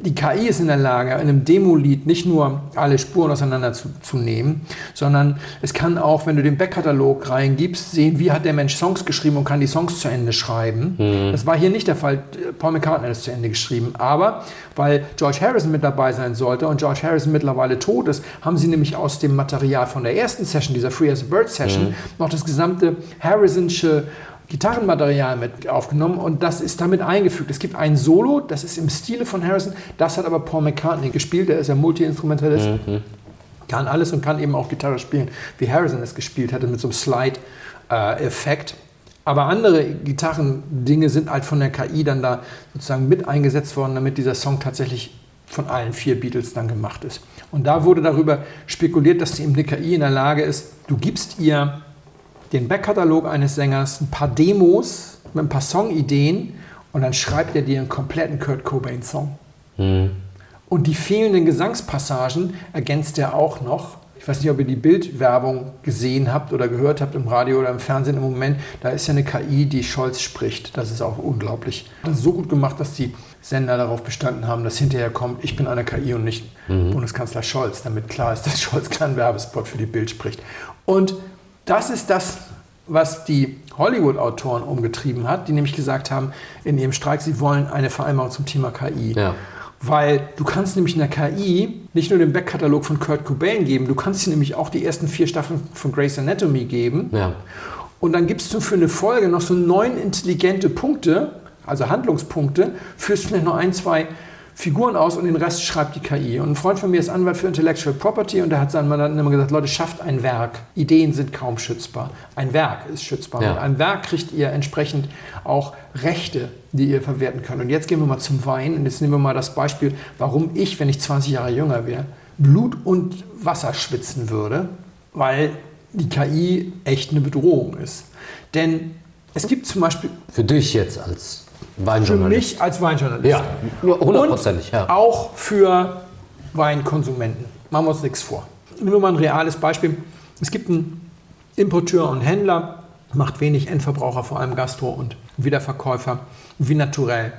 Speaker 2: die KI ist in der Lage, in einem Demo-Lied nicht nur alle Spuren auseinanderzunehmen, sondern es kann auch, wenn du den Backkatalog reingibst, sehen, wie hat der Mensch Songs geschrieben und kann die Songs zu Ende schreiben. Mhm. Das war hier nicht der Fall. Paul McCartney hat es zu Ende geschrieben. Aber weil George Harrison mit dabei sein sollte und George Harrison mittlerweile tot ist, haben sie nämlich aus dem Material von der ersten Session, dieser Free as a Bird Session, mhm. noch das gesamte Harrisonsche Gitarrenmaterial mit aufgenommen und das ist damit eingefügt. Es gibt ein Solo, das ist im Stile von Harrison, das hat aber Paul McCartney gespielt, der ist ja Multi-Instrumentalist, mhm. kann alles und kann eben auch Gitarre spielen, wie Harrison es gespielt hatte, mit so einem Slide-Effekt. aber andere Gitarrendinge sind halt von der KI dann da sozusagen mit eingesetzt worden, damit dieser Song tatsächlich von allen vier Beatles dann gemacht ist. Und da wurde darüber spekuliert, dass eben eine KI in der Lage ist, du gibst ihr den Backkatalog eines Sängers, ein paar Demos mit ein paar Songideen und dann schreibt er dir einen kompletten Kurt Cobain-Song. Mhm. Und die fehlenden Gesangspassagen ergänzt er auch noch. Ich weiß nicht, ob ihr die Bildwerbung gesehen habt oder gehört habt im Radio oder im Fernsehen im Moment. Da ist ja eine KI, die Scholz spricht. Das ist auch unglaublich. Das ist so gut gemacht, dass die Sender darauf bestanden haben, dass hinterher kommt, ich bin eine KI und nicht mhm. Bundeskanzler Scholz, damit klar ist, dass Scholz keinen Werbespot für die Bild spricht. Und das ist das, was die Hollywood-Autoren umgetrieben hat, die nämlich gesagt haben in ihrem Streik, sie wollen eine Vereinbarung zum Thema KI. Ja. Weil du kannst nämlich in der KI nicht nur den Backkatalog von Kurt Cobain geben, du kannst sie nämlich auch die ersten vier Staffeln von Grey's Anatomy geben. Ja. Und dann gibst du für eine Folge noch so neun intelligente Punkte, also Handlungspunkte, führst vielleicht noch ein, zwei Figuren aus und den Rest schreibt die KI. Und ein Freund von mir ist Anwalt für Intellectual Property und der hat seinen Mandanten immer gesagt, Leute, schafft ein Werk. Ideen sind kaum schützbar. Ein Werk ist schützbar. Ja. Mit einem Werk kriegt ihr entsprechend auch Rechte, die ihr verwerten könnt. Und jetzt gehen wir mal zum Wein und jetzt nehmen wir mal das Beispiel, warum ich, wenn ich 20 Jahre jünger wäre, Blut und Wasser schwitzen würde, weil die KI echt eine Bedrohung ist. Denn es gibt zum Beispiel...
Speaker 1: Für dich jetzt als
Speaker 2: für mich als Weinjournalist.
Speaker 1: Ja, hundertprozentig.
Speaker 2: Ja. Auch für Weinkonsumenten. Machen wir uns nichts vor. Nehmen wir mal ein reales Beispiel. Es gibt einen Importeur und Händler, macht wenig Endverbraucher, vor allem Gastro und Wiederverkäufer, wie naturell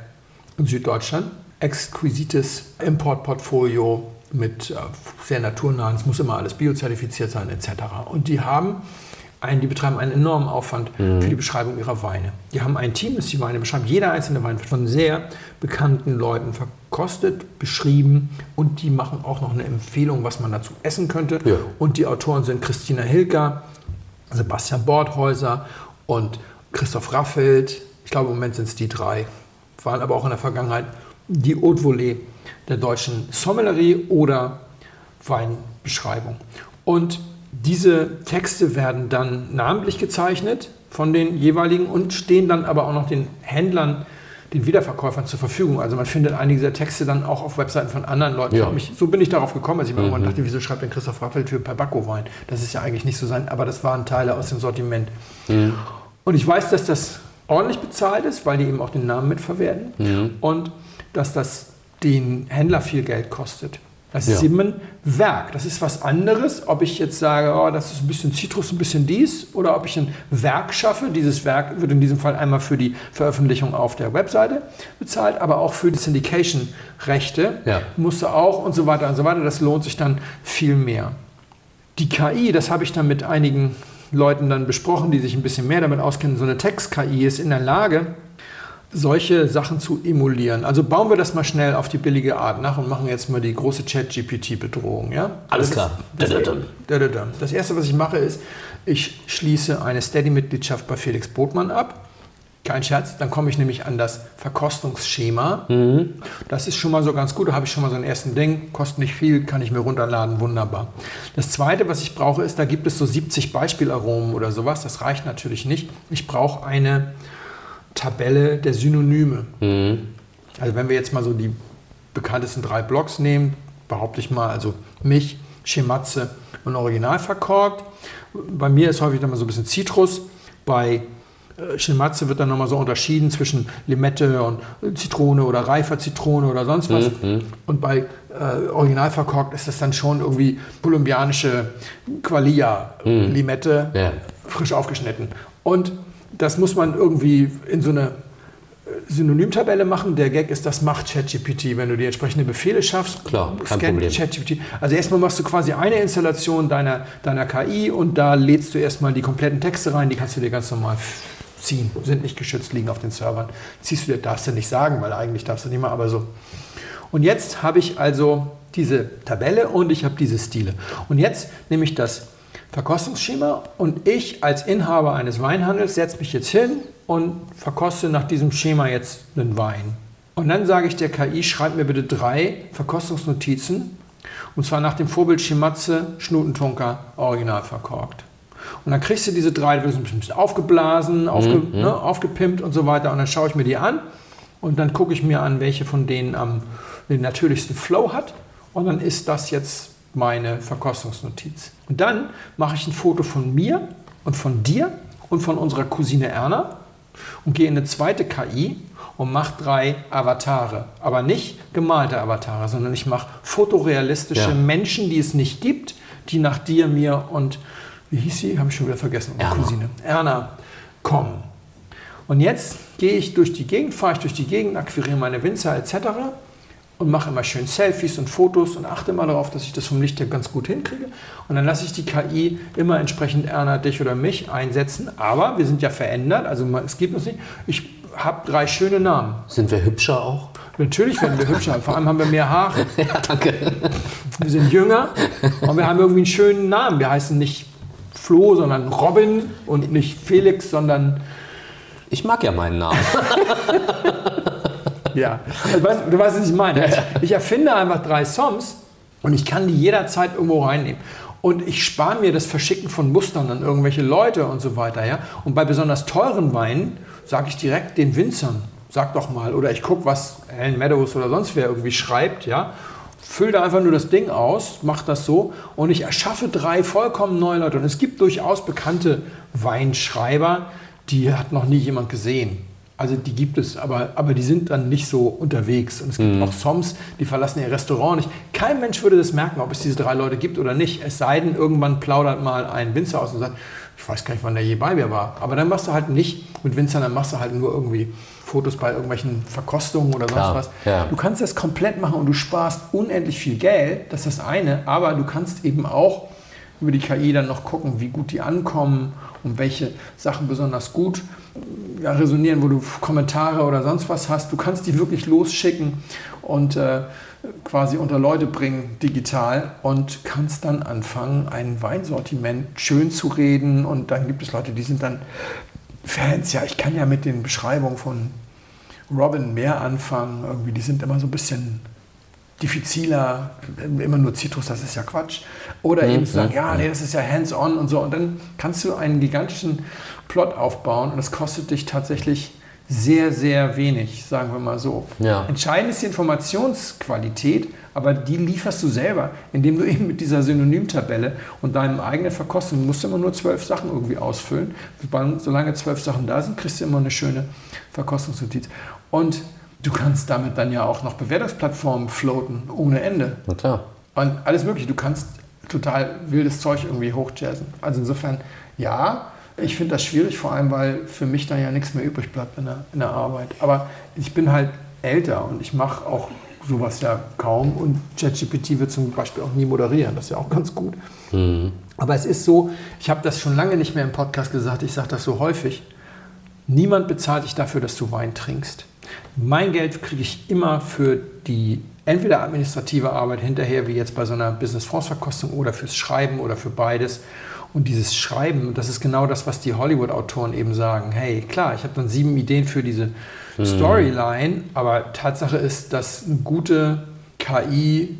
Speaker 2: in Süddeutschland. Exquisites Importportfolio mit äh, sehr naturnahen, es muss immer alles biozertifiziert sein, etc. Und die haben ein, die betreiben einen enormen Aufwand mhm. für die Beschreibung ihrer Weine. Die haben ein Team, das die Weine beschreibt. Jeder einzelne Wein wird von sehr bekannten Leuten verkostet, beschrieben und die machen auch noch eine Empfehlung, was man dazu essen könnte. Ja. Und die Autoren sind Christina Hilker, Sebastian Bordhäuser und Christoph Raffelt. Ich glaube, im Moment sind es die drei. Waren aber auch in der Vergangenheit die Haute Volée der deutschen Sommelerie oder Weinbeschreibung. Und diese Texte werden dann namentlich gezeichnet von den jeweiligen und stehen dann aber auch noch den Händlern, den Wiederverkäufern zur Verfügung. Also man findet einige dieser Texte dann auch auf Webseiten von anderen Leuten. Ja. Mich, so bin ich darauf gekommen, als ich mir mhm. dachte, wieso schreibt denn Christoph Raffel für Perbacco-Wein? Das ist ja eigentlich nicht so sein, aber das waren Teile aus dem Sortiment. Mhm. Und ich weiß, dass das ordentlich bezahlt ist, weil die eben auch den Namen mitverwerten mhm. und dass das den Händler viel Geld kostet. Das ja. ist eben ein Werk. Das ist was anderes, ob ich jetzt sage, oh, das ist ein bisschen Zitrus, ein bisschen dies, oder ob ich ein Werk schaffe. Dieses Werk wird in diesem Fall einmal für die Veröffentlichung auf der Webseite bezahlt, aber auch für die Syndication-Rechte ja. musste auch und so weiter und so weiter. Das lohnt sich dann viel mehr. Die KI, das habe ich dann mit einigen Leuten dann besprochen, die sich ein bisschen mehr damit auskennen. So eine Text-KI ist in der Lage, solche Sachen zu emulieren. Also bauen wir das mal schnell auf die billige Art nach und machen jetzt mal die große Chat-GPT-Bedrohung. Ja?
Speaker 1: Alles klar. Das,
Speaker 2: das, Erste, was ich mache, ist, ich schließe eine Steady-Mitgliedschaft bei Felix Botmann ab. Kein Scherz, dann komme ich nämlich an das Verkostungsschema. Mhm. Das ist schon mal so ganz gut, da habe ich schon mal so ein ersten Ding, kostet nicht viel, kann ich mir runterladen, wunderbar. Das zweite, was ich brauche, ist, da gibt es so 70 Beispielaromen oder sowas, das reicht natürlich nicht. Ich brauche eine Tabelle der Synonyme. Mhm. Also wenn wir jetzt mal so die bekanntesten drei Blocks nehmen, behaupte ich mal, also mich, Schematze und Original verkorkt. Bei mir ist häufig dann mal so ein bisschen Zitrus. Bei äh, Shimatsu wird dann nochmal so unterschieden zwischen Limette und Zitrone oder reifer Zitrone oder sonst was.
Speaker 1: Mhm.
Speaker 2: Und bei äh, original verkorkt ist das dann schon irgendwie kolumbianische Qualia-Limette,
Speaker 1: Ja.
Speaker 2: frisch aufgeschnitten. Und das muss man irgendwie in so eine äh, Synonymtabelle machen. Der Gag ist, das macht ChatGPT, wenn du die entsprechenden Befehle schaffst.
Speaker 1: Klar, kein.
Speaker 2: ChatGPT. Also erstmal machst du quasi eine Installation deiner, deiner KI und da lädst du erstmal die kompletten Texte rein, die kannst du dir ganz normal ziehen, sind nicht geschützt, liegen auf den Servern. Ziehst du dir, darfst du nicht sagen, weil eigentlich darfst du nicht mal, aber so. Und jetzt habe ich also diese Tabelle und ich habe diese Stile. Und jetzt nehme ich das Verkostungsschema und ich als Inhaber eines Weinhandels setze mich jetzt hin und verkoste nach diesem Schema jetzt einen Wein. Und dann sage ich der KI, schreib mir bitte drei Verkostungsnotizen und zwar nach dem Vorbild Shimatze, Schnutentunker, original verkorkt. Und dann kriegst du diese drei, die sind ein bisschen aufgeblasen, aufge, ne, aufgepimpt und so weiter. Und dann schaue ich mir die an und dann gucke ich mir an, welche von denen am den natürlichsten Flow hat. Und dann ist das jetzt meine Verkostungsnotiz. Und dann mache ich ein Foto von mir und von dir und von unserer Cousine Erna und gehe in eine zweite KI und mache drei Avatare. Aber nicht gemalte Avatare, sondern ich mache fotorealistische
Speaker 1: Ja.
Speaker 2: Menschen, die es nicht gibt, die nach dir, mir und, wie hieß sie? Habe ich schon wieder vergessen,
Speaker 1: Erna.
Speaker 2: Cousine. Erna kommen. Und jetzt gehe ich durch die Gegend, fahre ich durch die Gegend, akquiriere meine Winzer etc. und mache immer schön Selfies und Fotos und achte mal darauf, dass ich das vom Licht her ganz gut hinkriege. Und dann lasse ich die KI immer entsprechend Erna, dich oder mich einsetzen. Aber wir sind ja verändert, also es gibt uns nicht. Ich habe drei schöne Namen.
Speaker 1: Sind wir hübscher auch?
Speaker 2: Natürlich werden wir hübscher, vor allem haben wir mehr Haare. *laughs*
Speaker 1: Ja, danke.
Speaker 2: Wir sind jünger und wir haben irgendwie einen schönen Namen. Wir heißen nicht Flo, sondern Robin und nicht Felix, sondern
Speaker 1: Ich mag ja meinen Namen. *laughs*
Speaker 2: Ja, *laughs* also, weißt, du weißt, was ich meine. Ich, erfinde einfach drei Songs und ich kann die jederzeit irgendwo reinnehmen. Und ich spare mir das Verschicken von Mustern an irgendwelche Leute und so weiter. Ja? Und bei besonders teuren Weinen sage ich direkt den Winzern, sag doch mal. Oder ich gucke, was Helen Meadows oder sonst wer irgendwie schreibt. Ja? Füll da einfach nur das Ding aus, mach das so und ich erschaffe drei vollkommen neue Leute. Und es gibt durchaus bekannte Weinschreiber, die hat noch nie jemand gesehen. Also die gibt es, aber, aber die sind dann nicht so unterwegs. Und es gibt auch Soms, die verlassen ihr Restaurant nicht. Kein Mensch würde das merken, ob es diese drei Leute gibt oder nicht. Es sei denn, irgendwann plaudert mal ein Winzer aus und sagt, ich weiß gar nicht, wann der je bei mir war. Aber dann machst du halt nicht mit Winzern, dann machst du halt nur irgendwie Fotos bei irgendwelchen Verkostungen oder sonst
Speaker 1: Klar,
Speaker 2: was.
Speaker 1: ja.
Speaker 2: Du kannst das komplett machen und du sparst unendlich viel Geld, das ist das eine, aber du kannst eben auch über die KI dann noch gucken, wie gut die ankommen und welche Sachen besonders gut ja, resonieren, wo du Kommentare oder sonst was hast. Du kannst die wirklich losschicken und äh, quasi unter Leute bringen digital und kannst dann anfangen, ein Weinsortiment schön zu reden und dann gibt es Leute, die sind dann Fans. Ja, ich kann ja mit den Beschreibungen von Robin mehr anfangen. Irgendwie, die sind immer so ein bisschen diffiziler, immer nur Zitrus, das ist ja Quatsch. Oder eben zu sagen, ja, nee, das ist ja hands-on und so. Und dann kannst du einen gigantischen Plot aufbauen und das kostet dich tatsächlich sehr, sehr wenig, sagen wir mal so.
Speaker 1: Ja.
Speaker 2: Entscheidend ist die Informationsqualität, aber die lieferst du selber, indem du *laughs* eben mit dieser Synonymtabelle und deinem eigenen Verkostung, du musst immer nur zwölf Sachen irgendwie ausfüllen. Solange zwölf Sachen da sind, kriegst du immer eine schöne Verkostungsnotiz. Und du kannst damit dann ja auch noch Bewertungsplattformen floaten, ohne Ende.
Speaker 1: Na klar.
Speaker 2: Und alles mögliche. Du kannst total wildes Zeug irgendwie hochjazzen. Also insofern, ja, ich finde das schwierig, vor allem, weil für mich dann ja nichts mehr übrig bleibt in der, in der Arbeit. Aber ich bin halt älter und ich mache auch sowas ja kaum. Und ChatGPT wird zum Beispiel auch nie moderieren. Das ist ja auch ganz gut. Aber es ist so, ich habe das schon lange nicht mehr im Podcast gesagt, ich sage das so häufig. Niemand bezahlt dich dafür, dass du Wein trinkst. Mein Geld kriege ich immer für die entweder administrative Arbeit hinterher, wie jetzt bei so einer Business-Fonds-Verkostung, oder fürs Schreiben oder für beides. Und dieses Schreiben, das ist genau das, was die Hollywood-Autoren eben sagen. Hey, klar, ich habe dann sieben Ideen für diese Storyline, aber Tatsache ist, dass eine gute KI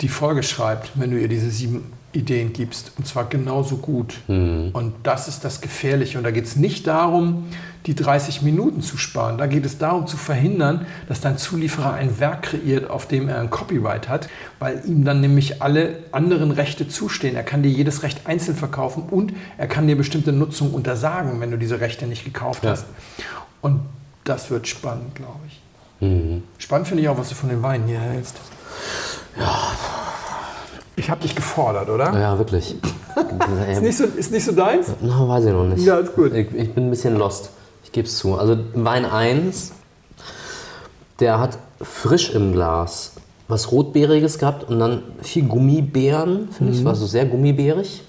Speaker 2: die Folge schreibt, wenn du ihr diese sieben Ideen gibst. Und zwar genauso gut. Und das ist das Gefährliche. Und da geht es nicht darum, die 30 Minuten zu sparen. Da geht es darum zu verhindern, dass dein Zulieferer ein Werk kreiert, auf dem er ein Copyright hat, weil ihm dann nämlich alle anderen Rechte zustehen. Er kann dir jedes Recht einzeln verkaufen und er kann dir bestimmte Nutzung untersagen, wenn du diese Rechte nicht gekauft
Speaker 1: Ja.
Speaker 2: hast. Und das wird spannend, glaube ich. Spannend finde ich auch, was du von den Weinen hier hältst. Ich habe dich gefordert, oder?
Speaker 1: Ja, wirklich. *laughs*
Speaker 2: Ist, nicht so, ist nicht so deins?
Speaker 1: Na, weiß ich noch nicht.
Speaker 2: Ja, ist gut.
Speaker 1: Ich, ich bin ein bisschen lost. Ich gebe es zu. Also Wein 1, der hat frisch im Glas was Rotbeeriges gehabt und dann viel Gummibären, finde ich. War so sehr gummibeerig.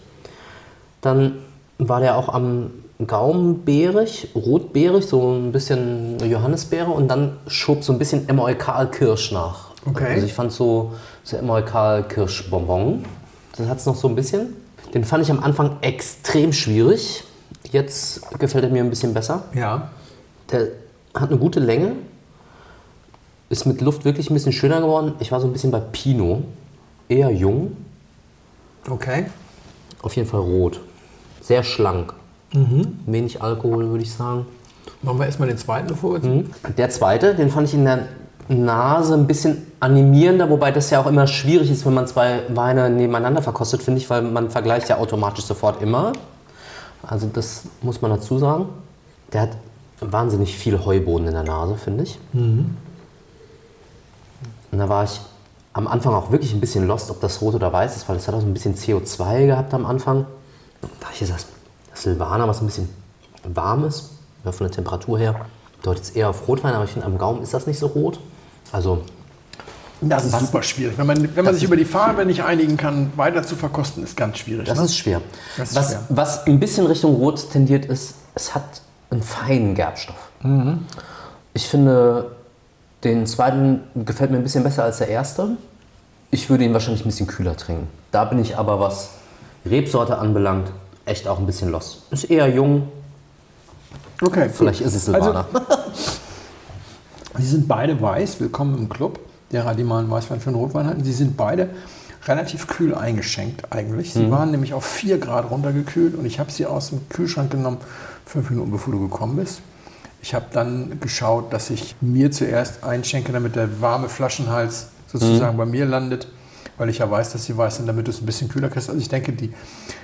Speaker 1: Dann war der auch am Gaumen beerig, rotbeerig, so ein bisschen Johannisbeere und dann schob so ein bisschen Emolkal Kirsch nach.
Speaker 2: Okay.
Speaker 1: Also ich fand so, so Emolkal Kirschbonbon. Das hat es noch so ein bisschen. Den fand ich am Anfang extrem schwierig. Jetzt gefällt er mir ein bisschen besser.
Speaker 2: Ja.
Speaker 1: Der hat eine gute Länge. Ist mit Luft wirklich ein bisschen schöner geworden. Ich war so ein bisschen bei Pinot. Eher jung.
Speaker 2: Okay.
Speaker 1: Auf jeden Fall rot. Sehr schlank. Wenig Alkohol, würde ich sagen.
Speaker 2: Machen wir erstmal den zweiten bevor wir
Speaker 1: Mhm. Der zweite, den fand ich in der Nase ein bisschen animierender, wobei das ja auch immer schwierig ist, wenn man zwei Weine nebeneinander verkostet, finde ich, weil man vergleicht ja automatisch sofort immer. Also das muss man dazu sagen. Der hat wahnsinnig viel Heuboden in der Nase, finde ich. Und da war ich am Anfang auch wirklich ein bisschen lost, ob das rot oder weiß ist, weil es hat auch so ein bisschen CO2 gehabt am Anfang. Da ist das, das Silvaner, was ein bisschen warm ist, von der Temperatur her, deutet es eher auf Rotwein, aber ich finde, am Gaumen ist das nicht so rot. Also,
Speaker 2: Das ist super schwierig. Wenn man, wenn man sich über die Farbe nicht einigen kann, weiter zu verkosten, ist ganz schwierig.
Speaker 1: das
Speaker 2: ne?
Speaker 1: ist schwer.
Speaker 2: Das ist
Speaker 1: was,
Speaker 2: schwer.
Speaker 1: was ein bisschen Richtung Rot tendiert ist, es hat einen feinen Gerbstoff.
Speaker 2: Mhm.
Speaker 1: Ich finde, den zweiten gefällt mir ein bisschen besser als der erste. Ich würde ihn wahrscheinlich ein bisschen kühler trinken. Da bin ich aber, was Rebsorte anbelangt, echt auch ein bisschen los. Ist eher jung,
Speaker 2: okay, gut.
Speaker 1: vielleicht ist es Silvaner. *laughs*
Speaker 2: Sie sind beide weiß, willkommen im Club, derer, die mal einen Weißwein für einen Rotwein hatten. Sie sind beide relativ kühl eingeschenkt eigentlich. Sie waren nämlich auf 4 Grad runtergekühlt und ich habe sie aus dem Kühlschrank genommen, fünf Minuten bevor du gekommen bist. Ich habe dann geschaut, dass ich mir zuerst einschenke, damit der warme Flaschenhals sozusagen bei mir landet, weil ich ja weiß, dass sie weiß sind, damit du es ein bisschen kühler kriegst. Also ich denke, die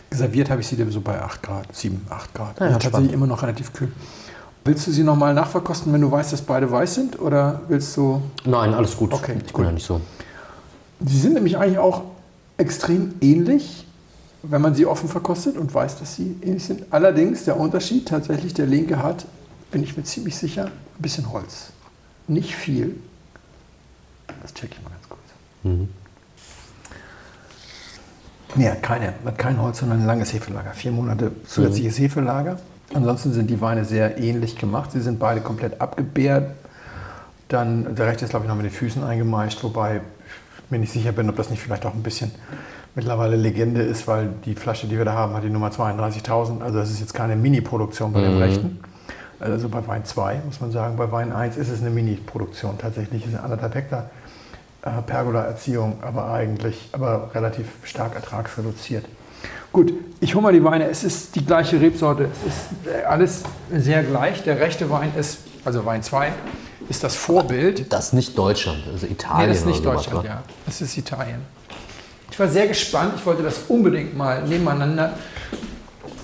Speaker 2: serviert habe ich sie so bei 8 Grad, 7, 8 Grad.
Speaker 1: Ja,
Speaker 2: also
Speaker 1: ja,
Speaker 2: tatsächlich immer noch relativ kühl. Willst du sie nochmal nachverkosten, wenn du weißt, dass beide weiß sind? Oder willst du.
Speaker 1: Nein, alles gut.
Speaker 2: Okay,
Speaker 1: ich bin ja nicht so.
Speaker 2: Sie sind nämlich eigentlich auch extrem ähnlich, wenn man sie offen verkostet und weiß, dass sie ähnlich sind. Allerdings der Unterschied tatsächlich, der linke hat, bin ich mir ziemlich sicher, ein bisschen Holz. Nicht viel. Das check ich mal ganz kurz. Nee, hat, keine, hat kein Holz, sondern ein langes Hefelager. Vier Monate zusätzliches Hefelager. Ansonsten sind die Weine sehr ähnlich gemacht. Sie sind beide komplett abgebärt. Dann der rechte ist, glaube ich, noch mit den Füßen eingemeischt, wobei ich mir nicht sicher bin, ob das nicht vielleicht auch ein bisschen mittlerweile Legende ist, weil die Flasche, die wir da haben, hat die Nummer 32.000. Also das ist jetzt keine Mini-Produktion bei dem rechten. Also bei Wein 2 muss man sagen. Bei Wein 1 ist es eine Mini-Produktion tatsächlich. Es ist eine anderthalb Hektar äh, Pergola-Erziehung, aber eigentlich aber relativ stark ertragsreduziert. Gut, ich hole mal die Weine. Es ist die gleiche Rebsorte. Es ist äh, alles sehr gleich. Der rechte Wein ist, also Wein 2, ist das Vorbild.
Speaker 1: Das ist nicht Deutschland, also Italien.
Speaker 2: Nee, das ist nicht Deutschland,
Speaker 1: wa?
Speaker 2: ja. Das ist Italien. Ich war sehr gespannt. Ich wollte das unbedingt mal nebeneinander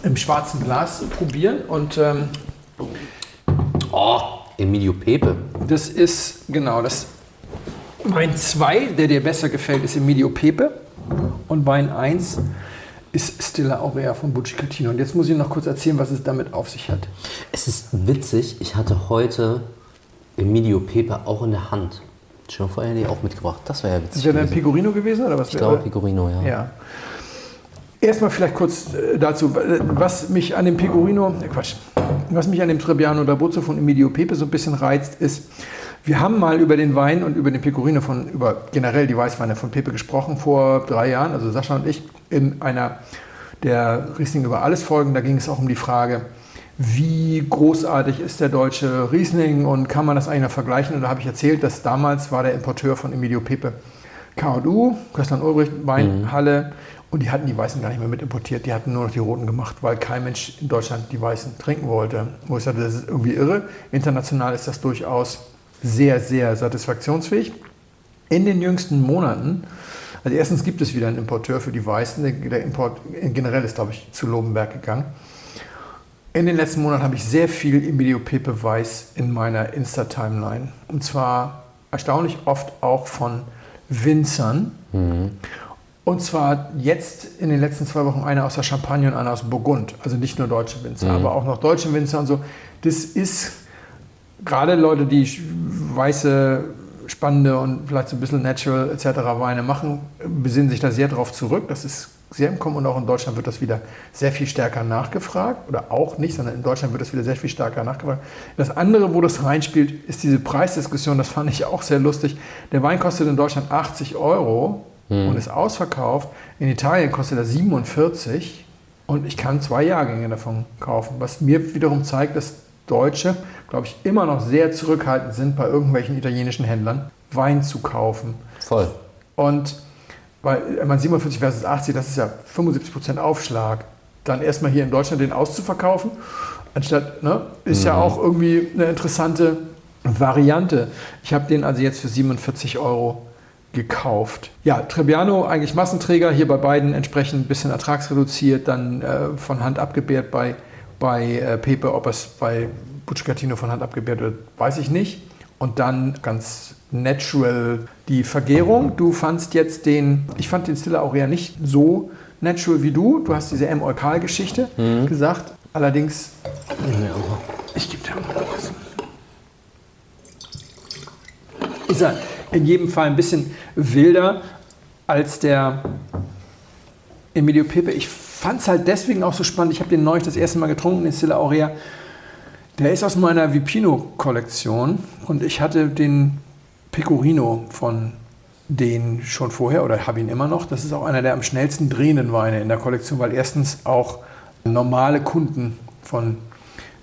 Speaker 2: im schwarzen Glas probieren. Und ähm,
Speaker 1: Oh, Emilio Pepe.
Speaker 2: das ist, genau, das Wein 2, der dir besser gefällt, ist Emilio Pepe. Und Wein 1 ist Stella Aurea von Buccicatino. Und jetzt muss ich noch kurz erzählen, was es damit auf sich hat.
Speaker 1: Es ist witzig, ich hatte heute Emilio Pepe auch in der Hand. Schon vorher die auch mitgebracht. Das wäre ja witzig.
Speaker 2: Ist ja
Speaker 1: gewesen.
Speaker 2: Pecorino gewesen? Oder was
Speaker 1: ich glaube Pecorino, ja.
Speaker 2: Ja. Erstmal vielleicht kurz äh, dazu, äh, was mich an dem Pecorino, äh, Quatsch, was mich an dem Trebbiano d'Abruzzo von Emilio Pepe so ein bisschen reizt, ist, wir haben mal über den Wein und über den Pecorino von, über generell die Weißweine von Pepe gesprochen vor drei Jahren, also Sascha und ich, in einer der Riesling über alles Folgen. Da ging es auch um die Frage, wie großartig ist der deutsche Riesling und kann man das eigentlich noch vergleichen? Und da habe ich erzählt, dass damals war der Importeur von Emilio Pepe K&U, Köstern Ulbricht, Weinhalle. Und die hatten die Weißen gar nicht mehr mit importiert, die hatten nur noch die Roten gemacht, weil kein Mensch in Deutschland die Weißen trinken wollte. Wo ich sagte, das ist irgendwie irre. International ist das durchaus sehr, sehr satisfaktionsfähig. In den jüngsten Monaten, also erstens gibt es wieder einen Importeur für die Weißen, der Import generell ist, glaube ich, zu Lobenberg gegangen. In den letzten Monaten habe ich sehr viel Emilio Pepe Weiß in meiner Insta-Timeline. Und zwar erstaunlich oft auch von Winzern. Mhm. Und zwar jetzt in den letzten zwei Wochen einer aus der Champagne und einer aus Burgund. Also nicht nur deutsche Winzer, mhm. aber auch noch deutsche Winzer und so. Das ist gerade Leute, die weiße, spannende und vielleicht so ein bisschen natural etc. Weine machen, besinnen sich da sehr darauf zurück. Das ist sehr im Kommen und auch in Deutschland wird das wieder sehr viel stärker nachgefragt. Oder auch nicht, sondern in Deutschland wird das wieder sehr viel stärker nachgefragt. Das andere, wo das reinspielt, ist diese Preisdiskussion. Das fand ich auch sehr lustig. Der Wein kostet in Deutschland 80 Euro hm. und ist ausverkauft. In Italien kostet er 47 und ich kann zwei Jahrgänge davon kaufen. Was mir wiederum zeigt, dass Deutsche, glaube ich, immer noch sehr zurückhaltend sind, bei irgendwelchen italienischen Händlern Wein zu kaufen.
Speaker 1: Voll.
Speaker 2: Und weil man 47 versus 80, das ist ja 75% Aufschlag. Dann erstmal hier in Deutschland den auszuverkaufen, anstatt, ne, ist mhm. ja auch irgendwie eine interessante Variante. Ich habe den also jetzt für 47 Euro gekauft. Ja, Trebbiano eigentlich Massenträger, hier bei beiden entsprechend ein bisschen ertragsreduziert, dann äh, von Hand abgebärt bei, bei äh, Pepe, ob es bei Buccicatino von Hand abgebärt wird, weiß ich nicht. Und dann ganz natural die Vergärung. Du fandst jetzt den, ich fand den Stiller Aurea nicht so natural wie du. Du hast diese M-Eukal-Geschichte mhm. gesagt. Allerdings, ich gebe dir mal was. Ist er in jedem Fall ein bisschen wilder als der Emilio Pepe. Ich fand es halt deswegen auch so spannend. Ich habe den neulich das erste Mal getrunken, den Stella Aurea. Der ist aus meiner Vipino-Kollektion und ich hatte den Pecorino von denen schon vorher oder habe ihn immer noch. Das ist auch einer der am schnellsten drehenden Weine in der Kollektion, weil erstens auch normale Kunden von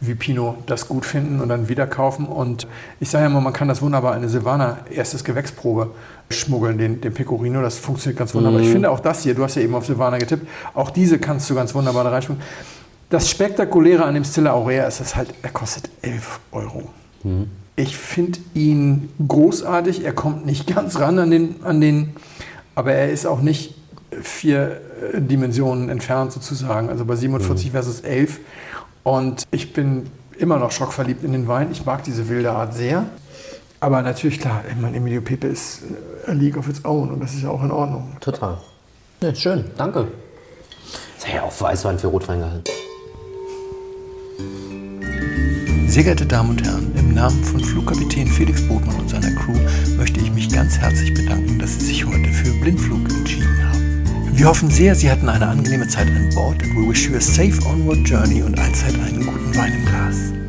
Speaker 2: Vipino das gut finden und dann wieder kaufen. Und ich sage ja immer, man kann das wunderbar in eine Silvaner erstes Gewächsprobe schmuggeln, den, den Pecorino. Das funktioniert ganz wunderbar. Mhm. Ich finde auch das hier, du hast ja eben auf Silvaner getippt, auch diese kannst du ganz wunderbar da reinschmuggeln. Das Spektakuläre an dem Stilla Aurea ist, dass halt, er kostet 11 Euro. Mhm. Ich finde ihn großartig. Er kommt nicht ganz ran an den, an den, aber er ist auch nicht vier äh, Dimensionen entfernt sozusagen. Also bei 47 mhm. versus 11. Und ich bin immer noch schockverliebt in den Wein. Ich mag diese wilde Art sehr. Aber natürlich, klar, ich meine, Emilio Pepe ist a League of its own und das ist ja auch in Ordnung.
Speaker 1: Total. Ja, schön, danke. Ist ja auch Weißwein für Rotwein gehalten.
Speaker 2: Sehr geehrte Damen und Herren, im Namen von Flugkapitän Felix Botmann und seiner Crew möchte ich mich ganz herzlich bedanken, dass Sie sich heute für Blindflug entschieden haben. Wir hoffen sehr, Sie hatten eine angenehme Zeit an Bord and we wish you a safe onward journey und allzeit einen guten Wein im Glas.